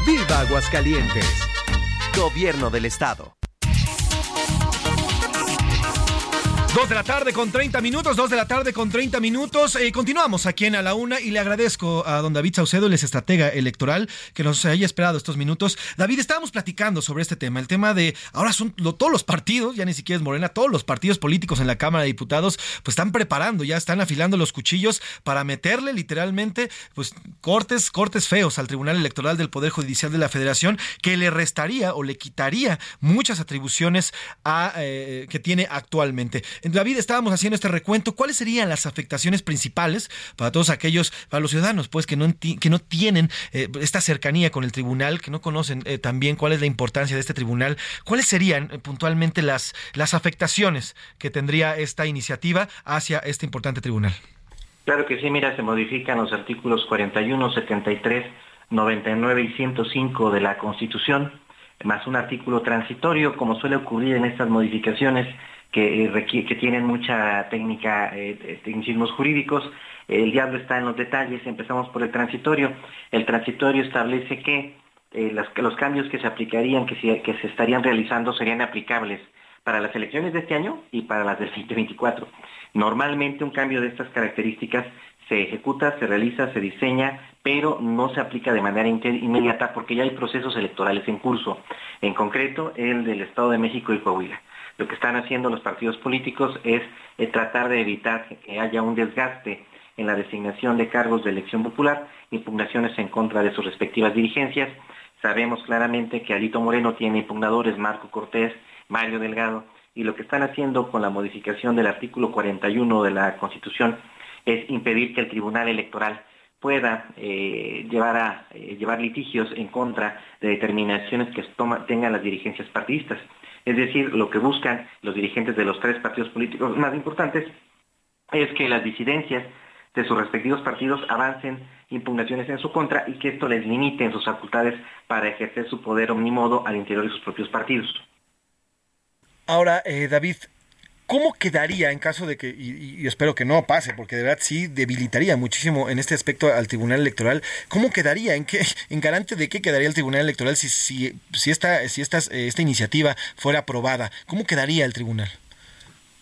¡Viva Aguascalientes! Gobierno del Estado. Dos de la tarde con 30 minutos, dos de la tarde con 30 minutos. Eh, continuamos aquí en A la Una y le agradezco a don David Saucedo, el es estratega electoral, que nos haya esperado estos minutos. David, estábamos platicando sobre este tema, el tema de ahora son todos los partidos, ya ni siquiera es Morena, todos los partidos políticos en la Cámara de Diputados, pues están preparando, ya están afilando los cuchillos para meterle literalmente, pues cortes, cortes feos al Tribunal Electoral del Poder Judicial de la Federación, que le restaría o le quitaría muchas atribuciones a, eh, que tiene actualmente. David, estábamos haciendo este recuento. ¿Cuáles serían las afectaciones principales para todos aquellos, para los ciudadanos, pues, que no, que no tienen eh, esta cercanía con el tribunal, que no conocen eh, también cuál es la importancia de este tribunal? ¿Cuáles serían eh, puntualmente las, las afectaciones que tendría esta iniciativa hacia este importante tribunal? Claro que sí, mira, se modifican los artículos 41, 73, 99 y 105 de la Constitución, más un artículo transitorio, como suele ocurrir en estas modificaciones que, eh, que tienen mucha técnica, eh, tecnicismos jurídicos. El diablo está en los detalles, empezamos por el transitorio. El transitorio establece que eh, los cambios que se aplicarían, que que se estarían realizando, serían aplicables para las elecciones de este año y para las del 2024. Normalmente un cambio de estas características se ejecuta, se realiza, se diseña, pero no se aplica de manera inmediata porque ya hay procesos electorales en curso, en concreto el del Estado de México y Coahuila. Lo que están haciendo los partidos políticos es eh, tratar de evitar que haya un desgaste en la designación de cargos de elección popular, impugnaciones en contra de sus respectivas dirigencias. Sabemos claramente que Alito Moreno tiene impugnadores, Marco Cortés, Mario Delgado, y lo que están haciendo con la modificación del artículo 41 de la Constitución es impedir que el Tribunal Electoral pueda eh, llevar, a, eh, llevar litigios en contra de determinaciones que tengan las dirigencias partidistas. Es decir, lo que buscan los dirigentes de los tres partidos políticos más importantes es que las disidencias de sus respectivos partidos avancen impugnaciones en su contra y que esto les limite en sus facultades para ejercer su poder omnimodo al interior de sus propios partidos. Ahora, eh, David, ¿Cómo quedaría en caso de que, y, espero que no pase, porque de verdad sí debilitaría muchísimo en este aspecto al Tribunal Electoral, ¿cómo quedaría? ¿En qué, en garante de qué quedaría el Tribunal Electoral si, si, si, esta, si esta, esta iniciativa fuera aprobada? ¿Cómo quedaría el Tribunal?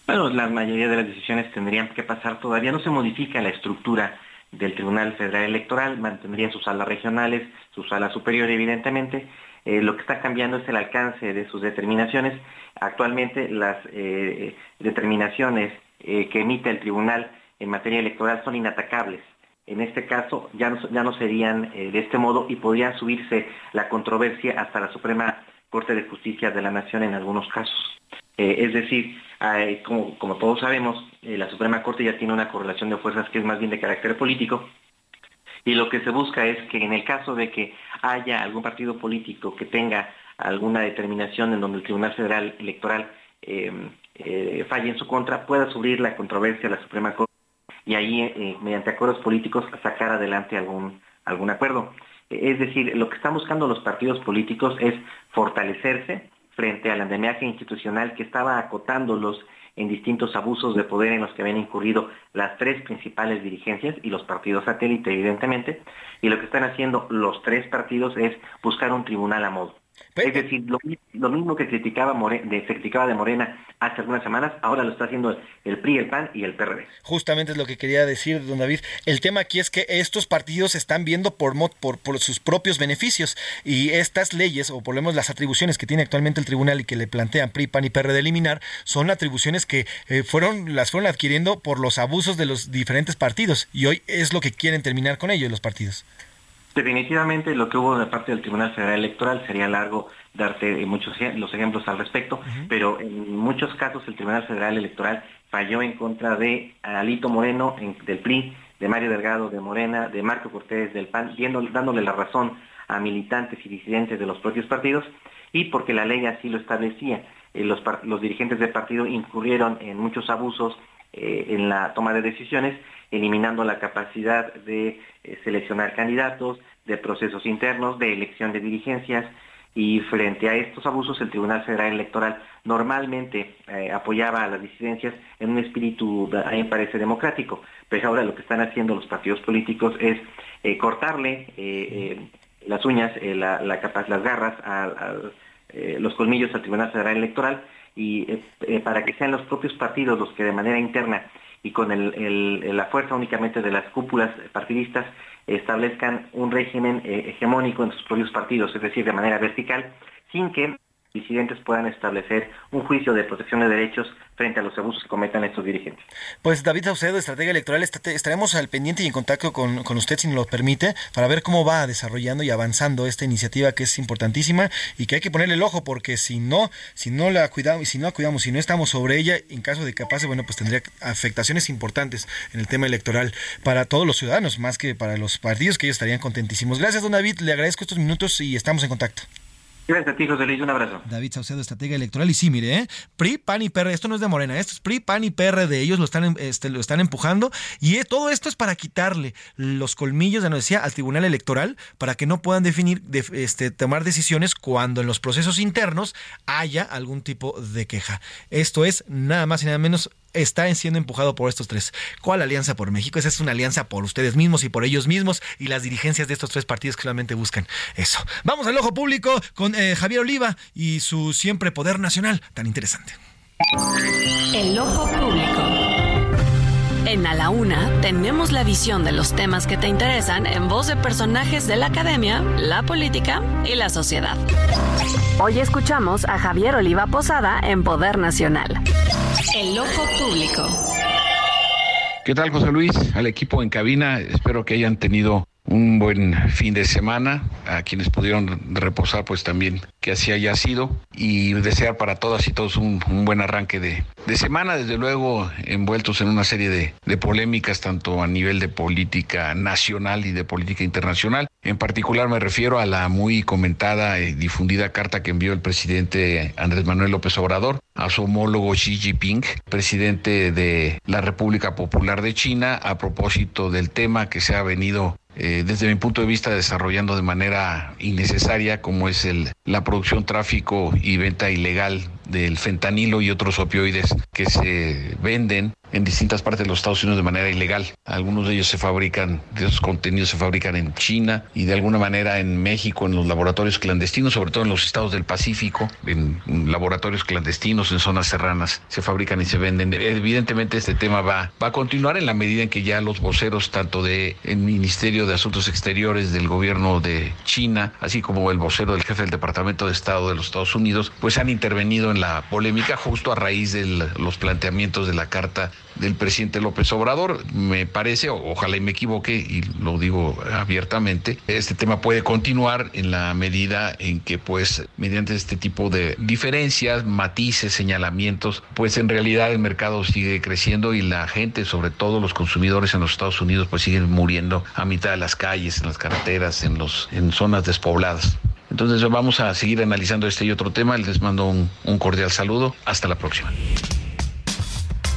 Bueno, la mayoría de las decisiones tendrían que pasar, todavía no se modifica la estructura del Tribunal Federal Electoral, mantendría sus salas regionales, su sala superior evidentemente, eh, lo que está cambiando es el alcance de sus determinaciones. Actualmente las eh, determinaciones eh, que emite el tribunal en materia electoral son inatacables. En este caso ya no, ya no serían de este modo y podría subirse la controversia hasta la Suprema Corte de Justicia de la Nación en algunos casos. es decir, como, como, todos sabemos, la Suprema Corte ya tiene una correlación de fuerzas que es más bien de carácter político y lo que se busca es que en el caso de que haya algún partido político que tenga alguna determinación en donde el Tribunal Federal Electoral em, eh, falle en su contra, pueda subir la controversia a la Suprema Corte y ahí, eh, mediante acuerdos políticos, sacar adelante algún, algún acuerdo. Es decir, lo que están buscando los partidos políticos es fortalecerse frente al andamiaje institucional que estaba acotándolos en distintos abusos de poder en los que habían incurrido las tres principales dirigencias y los partidos satélite, evidentemente, y lo que están haciendo los tres partidos es buscar un tribunal a modo. Es decir, lo, mismo que criticaba de, se criticaba de Morena hace algunas semanas, ahora lo está haciendo el PRI, el PAN y el PRD. Justamente es lo que quería decir, don David. El tema aquí es que estos partidos están viendo por, por, por sus propios beneficios y estas leyes, o por lo menos las atribuciones que tiene actualmente el tribunal y que le plantean PRI, PAN y PRD eliminar, son atribuciones que eh, fueron las fueron adquiriendo por los abusos de los diferentes partidos y hoy es lo que quieren terminar con ellos los partidos. Definitivamente lo que hubo de parte del Tribunal Federal Electoral sería largo darte muchos los ejemplos al respecto, pero en muchos casos el Tribunal Federal Electoral falló en contra de Alito Moreno del PRI, de Mario Delgado de Morena, de Marco Cortés del PAN, dándole la razón a militantes y disidentes de los propios partidos y porque la ley así lo establecía. Eh, los, los dirigentes del partido incurrieron en muchos abusos eh, en la toma de decisiones, eliminando la capacidad de eh, seleccionar candidatos, de procesos internos, de elección de dirigencias, y frente a estos abusos el Tribunal Federal Electoral normalmente eh, apoyaba a las disidencias en un espíritu, a mí me parece, democrático, pero ahora lo que están haciendo los partidos políticos es cortarle las uñas, las garras, los colmillos al Tribunal Federal Electoral y eh, eh, para que sean los propios partidos los que de manera interna y con la fuerza únicamente de las cúpulas partidistas establezcan un régimen eh, hegemónico en sus propios partidos, es decir, de manera vertical, sin que disidentes puedan establecer un juicio de protección de derechos frente a los abusos que cometan estos dirigentes. Pues David Saucedo, estratega electoral, estaremos al pendiente y en contacto con, con, usted, si nos lo permite, para ver cómo va desarrollando y avanzando esta iniciativa que es importantísima y que hay que ponerle el ojo porque si no, si no la cuidamos, si no la cuidamos, si no estamos sobre ella, en caso de que pase, bueno, pues tendría afectaciones importantes en el tema electoral para todos los ciudadanos, más que para los partidos, que ellos estarían contentísimos. Gracias, don David, le agradezco estos minutos y estamos en contacto. Gracias a ti, José Luis. Un abrazo. David Saucedo, estratega electoral. Y sí, mire, ¿eh? PRI, PAN y PRD. Esto no es de Morena. Esto es PRI, PAN y PRD. Ellos lo están, este, lo están empujando. Y eh, todo esto es para quitarle los colmillos, de no decía, al Tribunal Electoral para que no puedan definir, este, tomar decisiones cuando en los procesos internos haya algún tipo de queja. Esto es nada más y nada menos está siendo empujado por estos tres. ¿Cuál alianza por México? Esa es una alianza por ustedes mismos y por ellos mismos y las dirigencias de estos tres partidos que solamente buscan eso. Vamos al ojo público con eh, Javier Oliva y su siempre poder nacional tan interesante. El ojo público. En A la Una tenemos la visión de los temas que te interesan en voz de personajes de la academia, la política y la sociedad. Hoy escuchamos a Javier Oliva Posada en Poder Nacional. El ojo público. ¿Qué tal, José Luis? Al equipo en cabina, espero que hayan tenido un buen fin de semana. A quienes pudieron reposar, pues también que así haya sido. Y desear para todas y todos un, buen arranque de, semana, desde luego envueltos en una serie de, de, polémicas, tanto a nivel de política nacional y de política internacional. En particular me refiero a la muy comentada y difundida carta que envió el presidente Andrés Manuel López Obrador a su homólogo Xi Jinping, presidente de la República Popular de China, a propósito del tema que se ha venido eh, desde mi punto de vista, desarrollando de manera innecesaria, como es el, la producción, tráfico y venta ilegal del fentanilo y otros opioides que se venden en distintas partes de los Estados Unidos de manera ilegal. Algunos de ellos se fabrican, de esos contenidos se fabrican en China y de alguna manera en México, en los laboratorios clandestinos, sobre todo en los estados del Pacífico, en laboratorios clandestinos, en zonas serranas, se fabrican y se venden. Evidentemente este tema va, va a continuar en la medida en que ya los voceros, tanto del Ministerio de Asuntos Exteriores del gobierno de China, así como el vocero del jefe del Departamento de Estado de los Estados Unidos, pues han intervenido en la polémica justo a raíz de los planteamientos de la carta del presidente López Obrador. Me parece, ojalá y me equivoque, y lo digo abiertamente, este tema puede continuar en la medida en que, pues, mediante este tipo de diferencias, matices, señalamientos, pues en realidad el mercado sigue creciendo y la gente, sobre todo los consumidores en los Estados Unidos, pues siguen muriendo a mitad de las calles, en las carreteras, en, los, en zonas despobladas. Entonces vamos a seguir analizando este y otro tema. Les mando un, un cordial saludo. Hasta la próxima.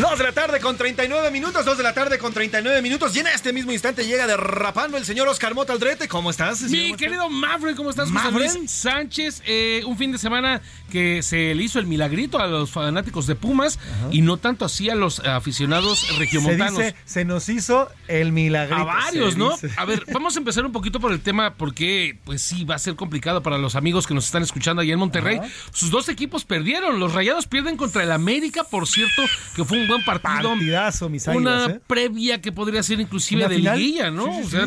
Dos de la tarde con 39 minutos, dos de la tarde con 39 minutos. Y en este mismo instante llega derrapando el señor Oscar Mota Aldrete. ¿Cómo estás? Mi querido Mafre, ¿cómo estás? Mafren Sánchez, eh, un fin de semana que se le hizo el milagrito a los fanáticos de Pumas y no tanto así a los aficionados regiomontanos. Se, se nos hizo el milagrito. A varios, ¿no? A ver, vamos a empezar un poquito por el tema porque, pues sí, va a ser complicado para los amigos que nos están escuchando allá en Monterrey. Sus dos equipos perdieron. Los Rayados pierden contra el América, por cierto, que fue un buen partido. Partidazo, mis Una ¿eh? previa que podría ser inclusive de liguilla, ¿no? o sea,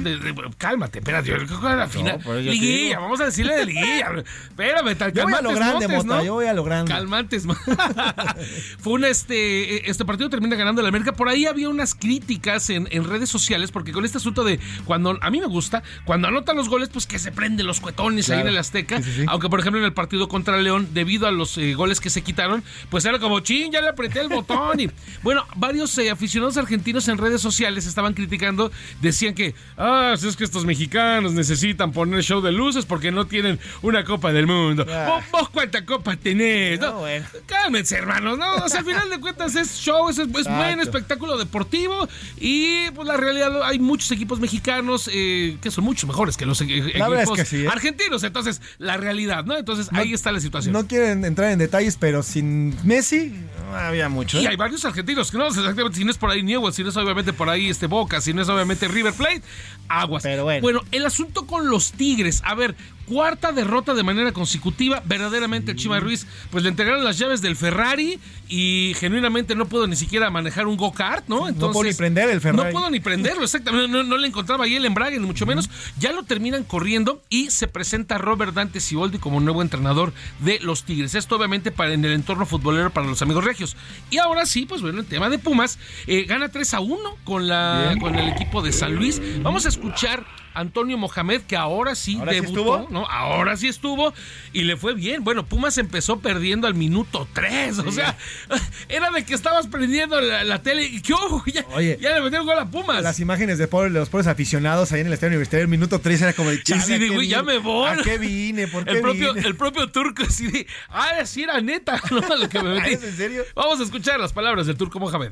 cálmate, espérate, yo creo que la final. liguilla, vamos a decirle de liguilla. Espérame, tal Yo voy a lo grande, Mota, yo voy a lo grande. Calmantes. Fue un este este partido termina ganando la América. Por ahí había unas críticas en, en, redes sociales porque con este asunto de cuando a mí me gusta, cuando anotan los goles, pues que se prenden los cuetones ahí en el Azteca. Aunque por ejemplo en el partido contra León, debido a los eh, goles que se quitaron, pues era como, ching, ya le apreté el botón y bueno, varios eh, aficionados argentinos en redes sociales estaban criticando, decían que, ah, es que estos mexicanos necesitan poner show de luces porque no tienen una Copa del Mundo. ¿Vos, ¿Vos, cuánta copa tenés? No, bueno. Cálmense, hermanos, ¿no? O sea, al final de cuentas es show, es, es buen espectáculo deportivo y pues la realidad hay muchos equipos mexicanos eh, que son mucho mejores que los e-, equipos ¿eh? argentinos. Entonces, la realidad, ¿no? Entonces, ahí está la situación. No quieren entrar en detalles, pero sin Messi no había mucho. Y hay varios argentinos que no exactamente, si no es por ahí Newell, si no es obviamente por ahí este Boca, si no es obviamente River Plate, aguas. Pero bueno. Bueno, el asunto con los Tigres, a ver, cuarta derrota de manera consecutiva. Verdaderamente el Chima Ruiz, pues le entregaron las llaves del Ferrari y genuinamente no puedo ni siquiera manejar un go-kart, ¿no? no puedo ni prender el Ferrari. No puedo ni prenderlo, exactamente. No, no le encontraba ahí el embrague, ni mucho menos. Ya lo terminan corriendo y se presenta Robert Dante Siboldi como nuevo entrenador de los Tigres. Esto obviamente para en el entorno futbolero para los amigos regios. Y ahora sí, pues bueno, el tema de Pumas eh, gana 3 a 1 con, la, con el equipo de San Luis. Vamos a escuchar Antonio Mohamed, que ahora sí debutó, ¿no? Ahora sí estuvo y le fue bien. Bueno, Pumas empezó perdiendo al minuto 3. O sea, era de que estabas prendiendo la, tele y que ojo, ya, ya le metieron gol a Pumas. Las imágenes de, los pobres aficionados ahí en el estadio universitario, el minuto 3 era como de chale, sí, digo, ya me voy. ¿A qué vine? ¿Por qué el propio, El propio turco así de, ah, sí era neta, ¿no? Lo que me metí. ¿Es en serio? Vamos a escuchar las palabras del turco Mohamed.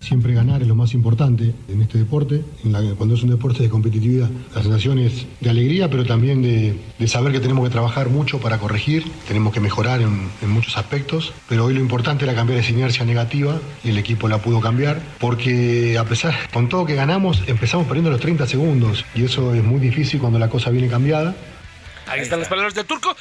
Siempre ganar es lo más importante en este deporte, cuando es un deporte de competitividad. La sensación es de alegría, pero también de, saber que tenemos que trabajar mucho para corregir, tenemos que mejorar en, muchos aspectos, pero hoy lo importante era cambiar esa inercia negativa y el equipo la pudo cambiar, porque a pesar, con todo que ganamos, empezamos perdiendo los 30 segundos y eso es muy difícil cuando la cosa viene cambiada. Ahí están las palabras del turco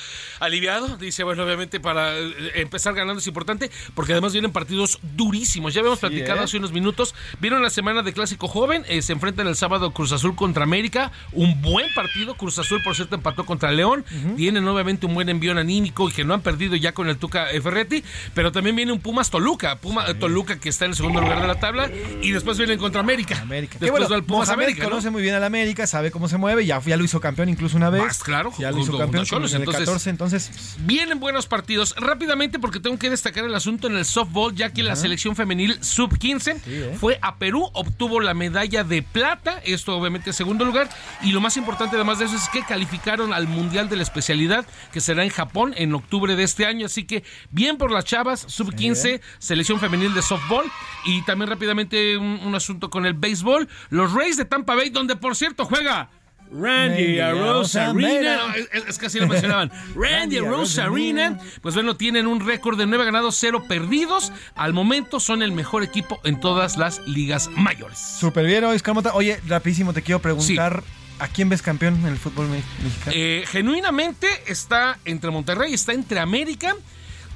aliviado. Dice, bueno, obviamente para eh, empezar ganando es importante porque además vienen partidos durísimos. Ya habíamos platicado ¿eh? hace unos minutos. Vieron la semana de Clásico Joven. Eh, se enfrentan el sábado Cruz Azul contra América. Un buen partido. Cruz Azul, por cierto, empató contra León. Tienen obviamente un buen envío anímico y que no han perdido ya con el Tuca Ferretti. Pero también viene un Pumas Toluca. Puma Toluca que está en el segundo lugar de la tabla. Y después vienen contra América. América. Después va el Pumas América. conoce muy bien al América, sabe cómo se mueve. Ya, ya lo hizo campeón incluso una vez. claro. Ya lo hizo campeón en el 14. Entonces, vienen buenos partidos. Rápidamente, porque tengo que destacar el asunto en el softball, ya que la selección femenil sub-15 ¿eh? fue a Perú, obtuvo la medalla de plata, esto obviamente en segundo lugar, y lo más importante además de eso es que calificaron al Mundial de la especialidad, que será en Japón en octubre de este año, así que bien por las chavas, sub-15, selección femenil de softball, y también rápidamente un, un asunto con el béisbol, los Rays de Tampa Bay, donde por cierto juega Randy Rosarina. Es, es que así lo mencionaban. Randy Rosarina. Pues bueno, tienen un récord de 9 ganados, 0 perdidos. Al momento son el mejor equipo en todas las ligas mayores. Súper bien, Escamota. Oye, rapidísimo, te quiero preguntar. ¿A quién ves campeón en el fútbol mexicano? Eh, genuinamente está entre Monterrey, está entre América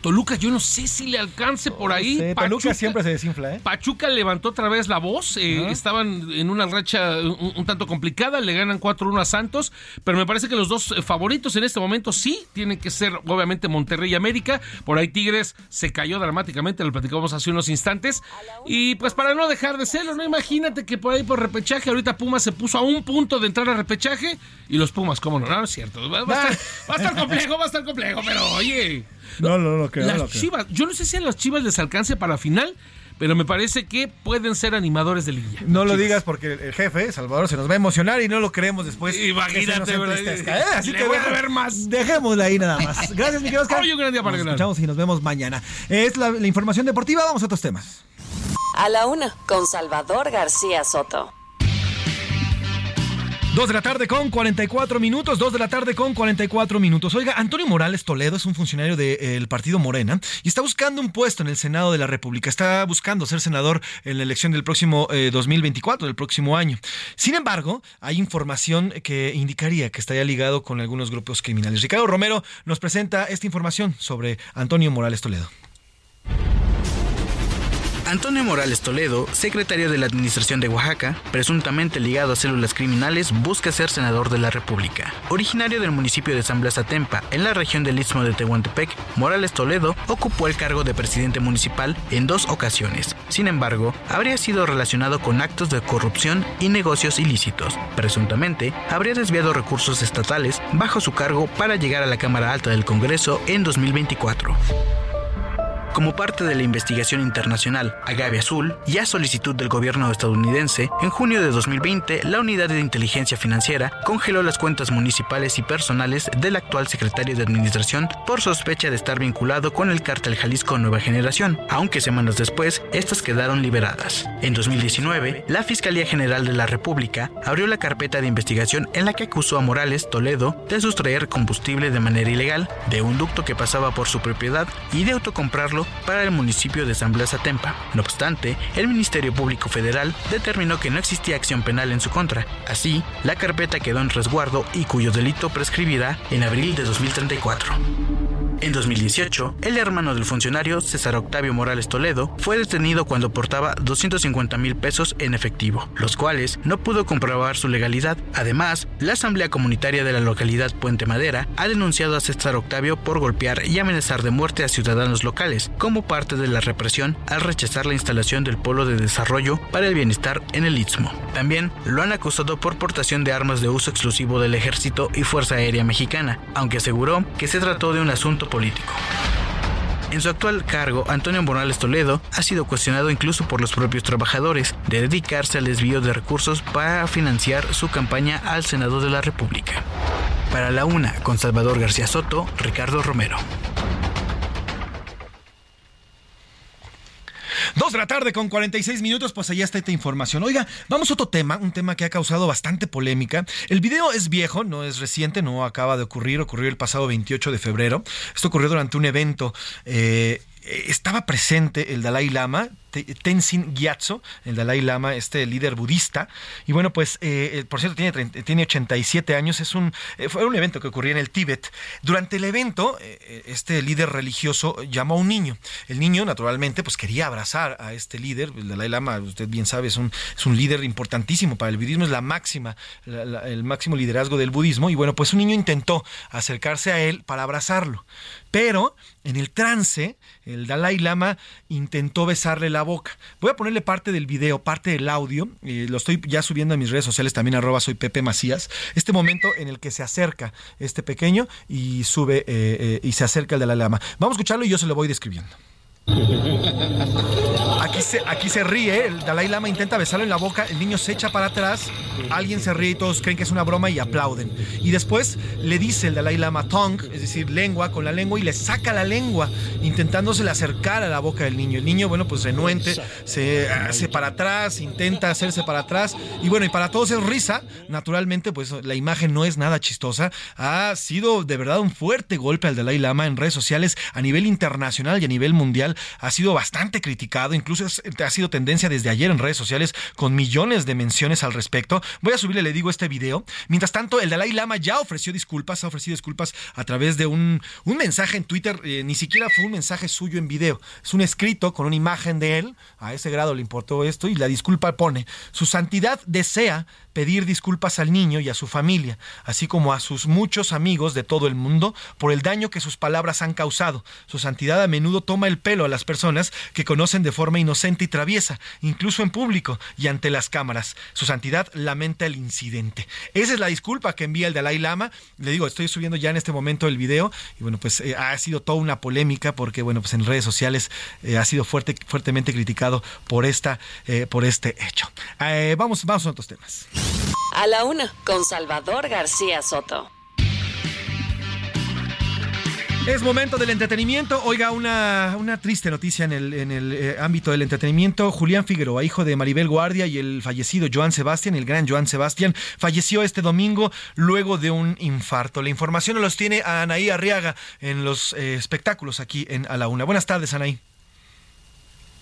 Toluca, yo no sé si le alcance por ahí. Toluca siempre se desinfla, ¿eh? Pachuca levantó otra vez la voz. Eh, estaban en una racha un, tanto complicada. Le ganan 4-1 a Santos. Pero me parece que los dos eh, favoritos en este momento sí tienen que ser, obviamente, Monterrey y América. Por ahí Tigres se cayó dramáticamente. Lo platicamos hace unos instantes. Y pues para no dejar de serlo, ¿no? Imagínate que por ahí por repechaje, ahorita Pumas se puso a un punto de entrar a repechaje. Y los Pumas, ¿cómo no? No, es cierto. Va, a estar complejo, va a estar complejo. Pero oye. No, no, no, creo. Las Chivas, yo no sé si a las Chivas les alcance para la final, pero me parece que pueden ser animadores de liguilla. No lo digas porque el jefe, Salvador, se nos va a emocionar y no lo creemos después. Imagínate, ¿verdad? ¿eh? Así que voy a ver más. Dejémosla ahí nada más. Gracias, mi querido Oscar. Hoy un gran día para nos escuchamos y nos vemos mañana. Es la, la información deportiva, vamos a otros temas. A la una, con Salvador García Soto. Dos de la tarde con 44 minutos, dos de la tarde con 44 minutos. Oiga, Antonio Morales Toledo es un funcionario del partido Morena y está buscando un puesto en el Senado de la República. Está buscando ser senador en la elección del próximo 2024, del próximo año. Sin embargo, hay información que indicaría que estaría ligado con algunos grupos criminales. Ricardo Romero nos presenta esta información sobre Antonio Morales Toledo. Antonio Morales Toledo, secretario de la Administración de Oaxaca, presuntamente ligado a células criminales, busca ser senador de la República. Originario del municipio de San Blas Atempa, en la región del Istmo de Tehuantepec, Morales Toledo ocupó el cargo de presidente municipal en dos ocasiones. Sin embargo, habría sido relacionado con actos de corrupción y negocios ilícitos. Presuntamente, habría desviado recursos estatales bajo su cargo para llegar a la Cámara Alta del Congreso en 2024. Como parte de la investigación internacional Agave Azul y a solicitud del gobierno estadounidense, en junio de 2020 la Unidad de Inteligencia Financiera congeló las cuentas municipales y personales del actual secretario de Administración por sospecha de estar vinculado con el cártel Jalisco Nueva Generación, aunque semanas después estas quedaron liberadas. En 2019, la Fiscalía General de la República abrió la carpeta de investigación en la que acusó a Morales Toledo de sustraer combustible de manera ilegal de un ducto que pasaba por su propiedad y de autocomprarlo para el municipio de San Blas Atempa. No obstante, el Ministerio Público Federal determinó que no existía acción penal en su contra. Así, la carpeta quedó en resguardo y cuyo delito prescribirá en abril de 2034. En 2018, el hermano del funcionario, César Octavio Morales Toledo, fue detenido cuando portaba 250 mil pesos en efectivo, los cuales no pudo comprobar su legalidad. Además, la Asamblea Comunitaria de la localidad Puente Madera ha denunciado a César Octavio por golpear y amenazar de muerte a ciudadanos locales, como parte de la represión al rechazar la instalación del Polo de Desarrollo para el Bienestar en el Istmo. También lo han acusado por portación de armas de uso exclusivo del Ejército y Fuerza Aérea Mexicana, aunque aseguró que se trató de un asunto político. En su actual cargo, Antonio Morales Toledo ha sido cuestionado incluso por los propios trabajadores de dedicarse al desvío de recursos para financiar su campaña al Senado de la República. Para la una, con Salvador García Soto, Ricardo Romero. Dos de la tarde con 46 minutos, pues allá está esta información. Oiga, vamos a otro tema, un tema que ha causado bastante polémica. El video es viejo, no es reciente, no acaba de ocurrir, ocurrió el pasado 28 de febrero. Esto ocurrió durante un evento. Eh, estaba presente el Dalai Lama, Tenzin Gyatso, el Dalai Lama, este líder budista. Y bueno, pues, eh, por cierto, tiene, tiene 87 años. Es un, eh, fue un evento que ocurría en el Tíbet. Durante el evento, eh, este líder religioso llamó a un niño. El niño, naturalmente, pues quería abrazar a este líder. El Dalai Lama, usted bien sabe, es un, es un líder importantísimo para el budismo, es la máxima, el máximo liderazgo del budismo. Y bueno, pues un niño intentó acercarse a él para abrazarlo. Pero en el trance, el Dalai Lama intentó besarle la boca. Voy a ponerle parte del video, parte del audio, lo estoy ya subiendo a mis redes sociales también arroba soy Pepe Macías, este momento en el que se acerca este pequeño y sube eh, eh, y se acerca el Dalai Lama. Vamos a escucharlo y yo se lo voy describiendo. Aquí se, ríe, el Dalai Lama intenta besarle en la boca, el niño se echa para atrás, alguien se ríe y todos creen que es una broma y aplauden. Y después le dice el Dalai Lama tongue, es decir, lengua con la lengua y le saca la lengua, intentándose acercar a la boca del niño. El niño, bueno, pues renuente, se hace para atrás, intenta hacerse para atrás. Y bueno, y para todos es risa, naturalmente, pues la imagen no es nada chistosa. Ha sido de verdad un fuerte golpe al Dalai Lama en redes sociales a nivel internacional y a nivel mundial ha sido bastante criticado, incluso ha sido tendencia desde ayer en redes sociales con millones de menciones al respecto. Voy a subirle, le digo, este video. Mientras tanto, el Dalai Lama ya ofreció disculpas, ha ofrecido disculpas a través de un, un mensaje en Twitter, eh, ni siquiera fue un mensaje suyo en video, es un escrito con una imagen de él, a ese grado le importó esto y la disculpa pone, su santidad desea pedir disculpas al niño y a su familia, así como a sus muchos amigos de todo el mundo por el daño que sus palabras han causado. Su santidad a menudo toma el pelo a las personas que conocen de forma inocente y traviesa, incluso en público y ante las cámaras. Su santidad lamenta el incidente. Esa es la disculpa que envía el Dalai Lama. Le digo, estoy subiendo ya en este momento el video y bueno, pues eh, ha sido toda una polémica porque bueno, pues en redes sociales eh, ha sido fuerte, fuertemente criticado por esta, eh, por este hecho. vamos, vamos a otros temas. A la una, con Salvador García Soto. Es momento del entretenimiento. Oiga, una, una triste noticia en el, en el eh, ámbito del entretenimiento. Julián Figueroa, hijo de Maribel Guardia y el fallecido Joan Sebastián, el gran Joan Sebastián, falleció este domingo luego de un infarto. La información los tiene a Anaí Arriaga en los eh, espectáculos aquí en A la Una. Buenas tardes, Anaí.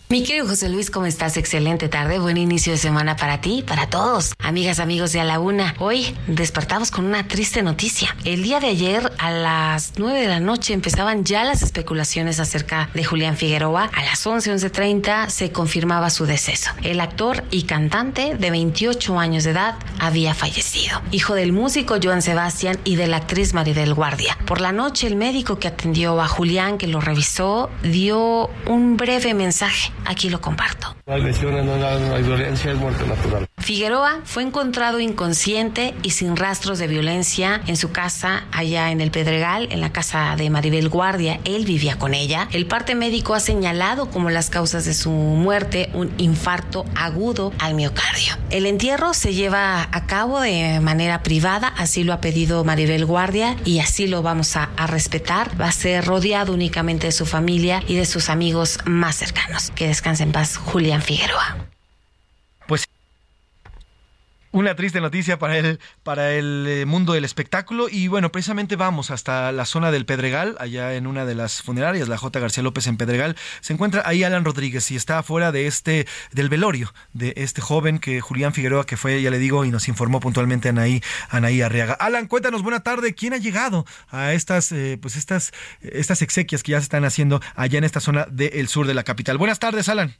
Mi querido José Luis, ¿cómo estás? Excelente tarde, buen inicio de semana para ti, para todos. Amigas, amigos de A la Una, hoy despertamos con una triste noticia. El día de ayer a las 9 de la noche empezaban ya las especulaciones acerca de Julián Figueroa. A las 11, 11.30 se confirmaba su deceso. El actor y cantante de 28 años de edad había fallecido. Hijo del músico Joan Sebastián y de la actriz Maribel Guardia. Por la noche el médico que atendió a Julián, que lo revisó, dio un breve mensaje Aquí lo comparto. No hay lesiones, no hay violencia, es muerte natural. Figueroa fue encontrado inconsciente y sin rastros de violencia en su casa allá en el Pedregal, en la casa de Maribel Guardia. Él vivía con ella. El parte médico ha señalado como las causas de su muerte un infarto agudo al miocardio. El entierro se lleva a cabo de manera privada, así lo ha pedido Maribel Guardia y así lo vamos a, a respetar. Va a ser rodeado únicamente de su familia y de sus amigos más cercanos. Que descanse en paz Julián Figueroa. Una triste noticia para el, para el eh, mundo del espectáculo y bueno, precisamente vamos hasta la zona del Pedregal, allá en una de las funerarias, la J. García López en Pedregal. Se encuentra ahí Alan Rodríguez y está afuera de este, del velorio de este joven que Julián Figueroa, que fue, ya le digo, y nos informó puntualmente Anaí, Anaí Arriaga. Alan, cuéntanos, buena tarde, ¿quién ha llegado a estas, eh, pues estas, estas exequias que ya se están haciendo allá en esta zona del sur de la capital? Buenas tardes, Alan.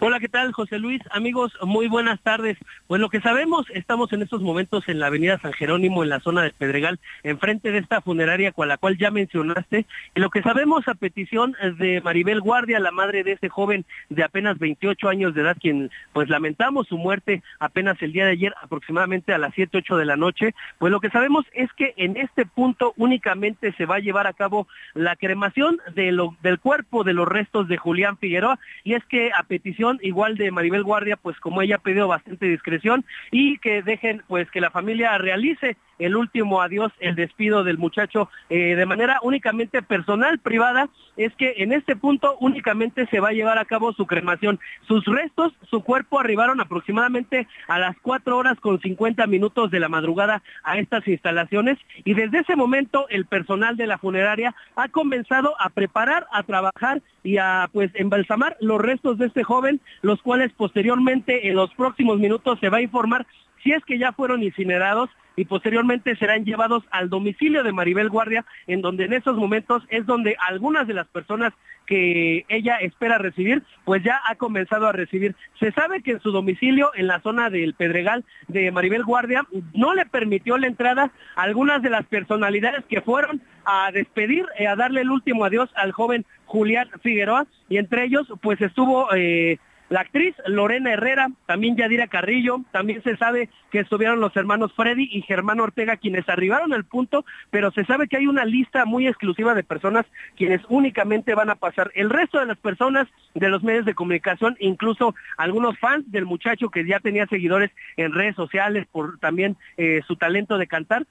Hola, ¿qué tal, José Luis? Amigos, muy buenas tardes. Pues lo que sabemos, estamos en estos momentos en la avenida San Jerónimo, en la zona de Pedregal, enfrente de esta funeraria con la cual ya mencionaste. Y lo que sabemos a petición de Maribel Guardia, la madre de este joven de apenas 28 años de edad, quien pues lamentamos su muerte apenas el día de ayer, aproximadamente a las 7, 8 de la noche, pues lo que sabemos es que en este punto únicamente se va a llevar a cabo la cremación de lo, del cuerpo de los restos de Julián Figueroa, y es que a petición igual de Maribel Guardia, pues como ella ha pedido bastante discreción y que dejen pues que la familia realice el último adiós, el despido del muchacho eh, de manera únicamente personal, privada, es que en este punto únicamente se va a llevar a cabo su cremación. Sus restos, su cuerpo arribaron aproximadamente a las 4 horas con 50 minutos de la madrugada a estas instalaciones y desde ese momento el personal de la funeraria ha comenzado a preparar, a trabajar y a pues embalsamar los restos de este joven, los cuales posteriormente en los próximos minutos se va a informar si es que ya fueron incinerados y posteriormente serán llevados al domicilio de Maribel Guardia, en donde en esos momentos es donde algunas de las personas que ella espera recibir, pues ya ha comenzado a recibir. Se sabe que en su domicilio, en la zona del Pedregal de Maribel Guardia, no le permitió la entrada a algunas de las personalidades que fueron a despedir, eh, a darle el último adiós al joven Julián Figueroa, y entre ellos, pues estuvo... Eh, la actriz Lorena Herrera, también Yadira Carrillo, también se sabe que estuvieron los hermanos Freddy y Germán Ortega quienes arribaron al punto, pero se sabe que hay una lista muy exclusiva de personas quienes únicamente van a pasar. El resto de las personas de los medios de comunicación, incluso algunos fans del muchacho que ya tenía seguidores en redes sociales por también eh, su talento de cantar,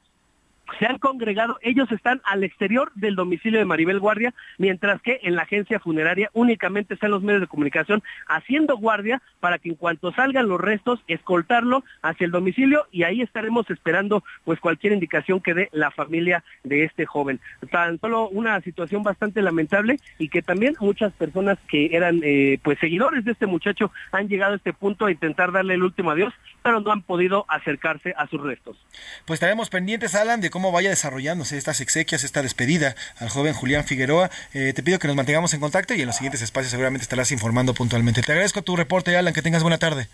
se han congregado, ellos están al exterior del domicilio de Maribel Guardia, mientras que en la agencia funeraria únicamente están los medios de comunicación haciendo guardia para que en cuanto salgan los restos, escoltarlo hacia el domicilio y ahí estaremos esperando pues cualquier indicación que dé la familia de este joven. Tan solo una situación bastante lamentable y que también muchas personas que eran eh, pues seguidores de este muchacho han llegado a este punto a intentar darle el último adiós, pero no han podido acercarse a sus restos. Pues estaremos pendientes, Alan, de cómo vaya desarrollándose estas exequias, esta despedida al joven Julián Figueroa. Eh, te pido que nos mantengamos en contacto y en los siguientes espacios seguramente estarás informando puntualmente. Te agradezco tu reporte, Alan, que tengas buena tarde.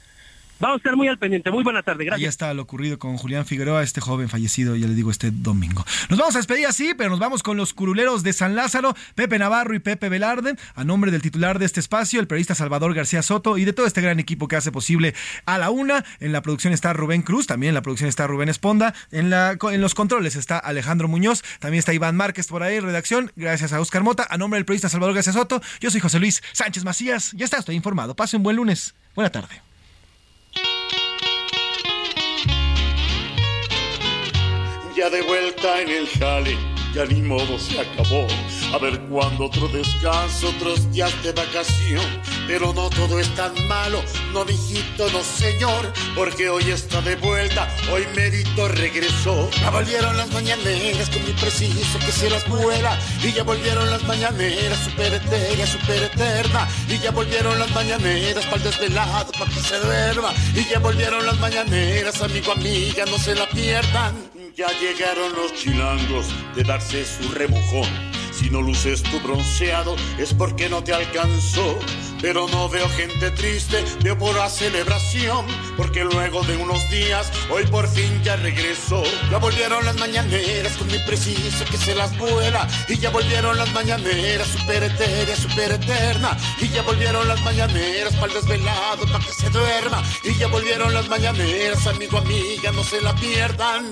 Vamos a estar muy al pendiente. Muy buena tarde, gracias. Ahí está lo ocurrido con Julián Figueroa, este joven fallecido, ya le digo, este domingo. Nos vamos a despedir así, pero nos vamos con los curuleros de San Lázaro, Pepe Navarro y Pepe Velarde, a nombre del titular de este espacio, el periodista Salvador García Soto, y de todo este gran equipo que hace posible a la una. En la producción está Rubén Cruz, también en la producción está Rubén Esponda, en, la, en los controles está Alejandro Muñoz, también está Iván Márquez por ahí, redacción, gracias a Oscar Mota, a nombre del periodista Salvador García Soto, yo soy José Luis Sánchez Macías, ya está, estoy informado. Pase un buen lunes. Buena tarde. Ya de vuelta en el jale, ya ni modo se acabó. A ver cuándo otro descanso, otros días de vacación. Pero no todo es tan malo, no mijito, no señor, porque hoy está de vuelta, hoy Mérito regresó. Ya volvieron las mañaneras con mi preciso que se las vuela. Y ya volvieron las mañaneras, super etérea, super eterna. Y ya volvieron las mañaneras para el desvelado, para que se duerma. Y ya volvieron las mañaneras, amigo, amiga, no se la pierdan. Ya llegaron los chilangos de darse su remojón. Si no luces tu bronceado es porque no te alcanzó. Pero no veo gente triste, veo pura celebración. Porque luego de unos días, hoy por fin ya regresó. Ya volvieron las mañaneras con mi preciso que se las vuela. Y ya volvieron las mañaneras, super etérea, super eterna. Y ya volvieron las mañaneras para el desvelado, para que se duerma. Y ya volvieron las mañaneras, amigo, amiga, no se la pierdan.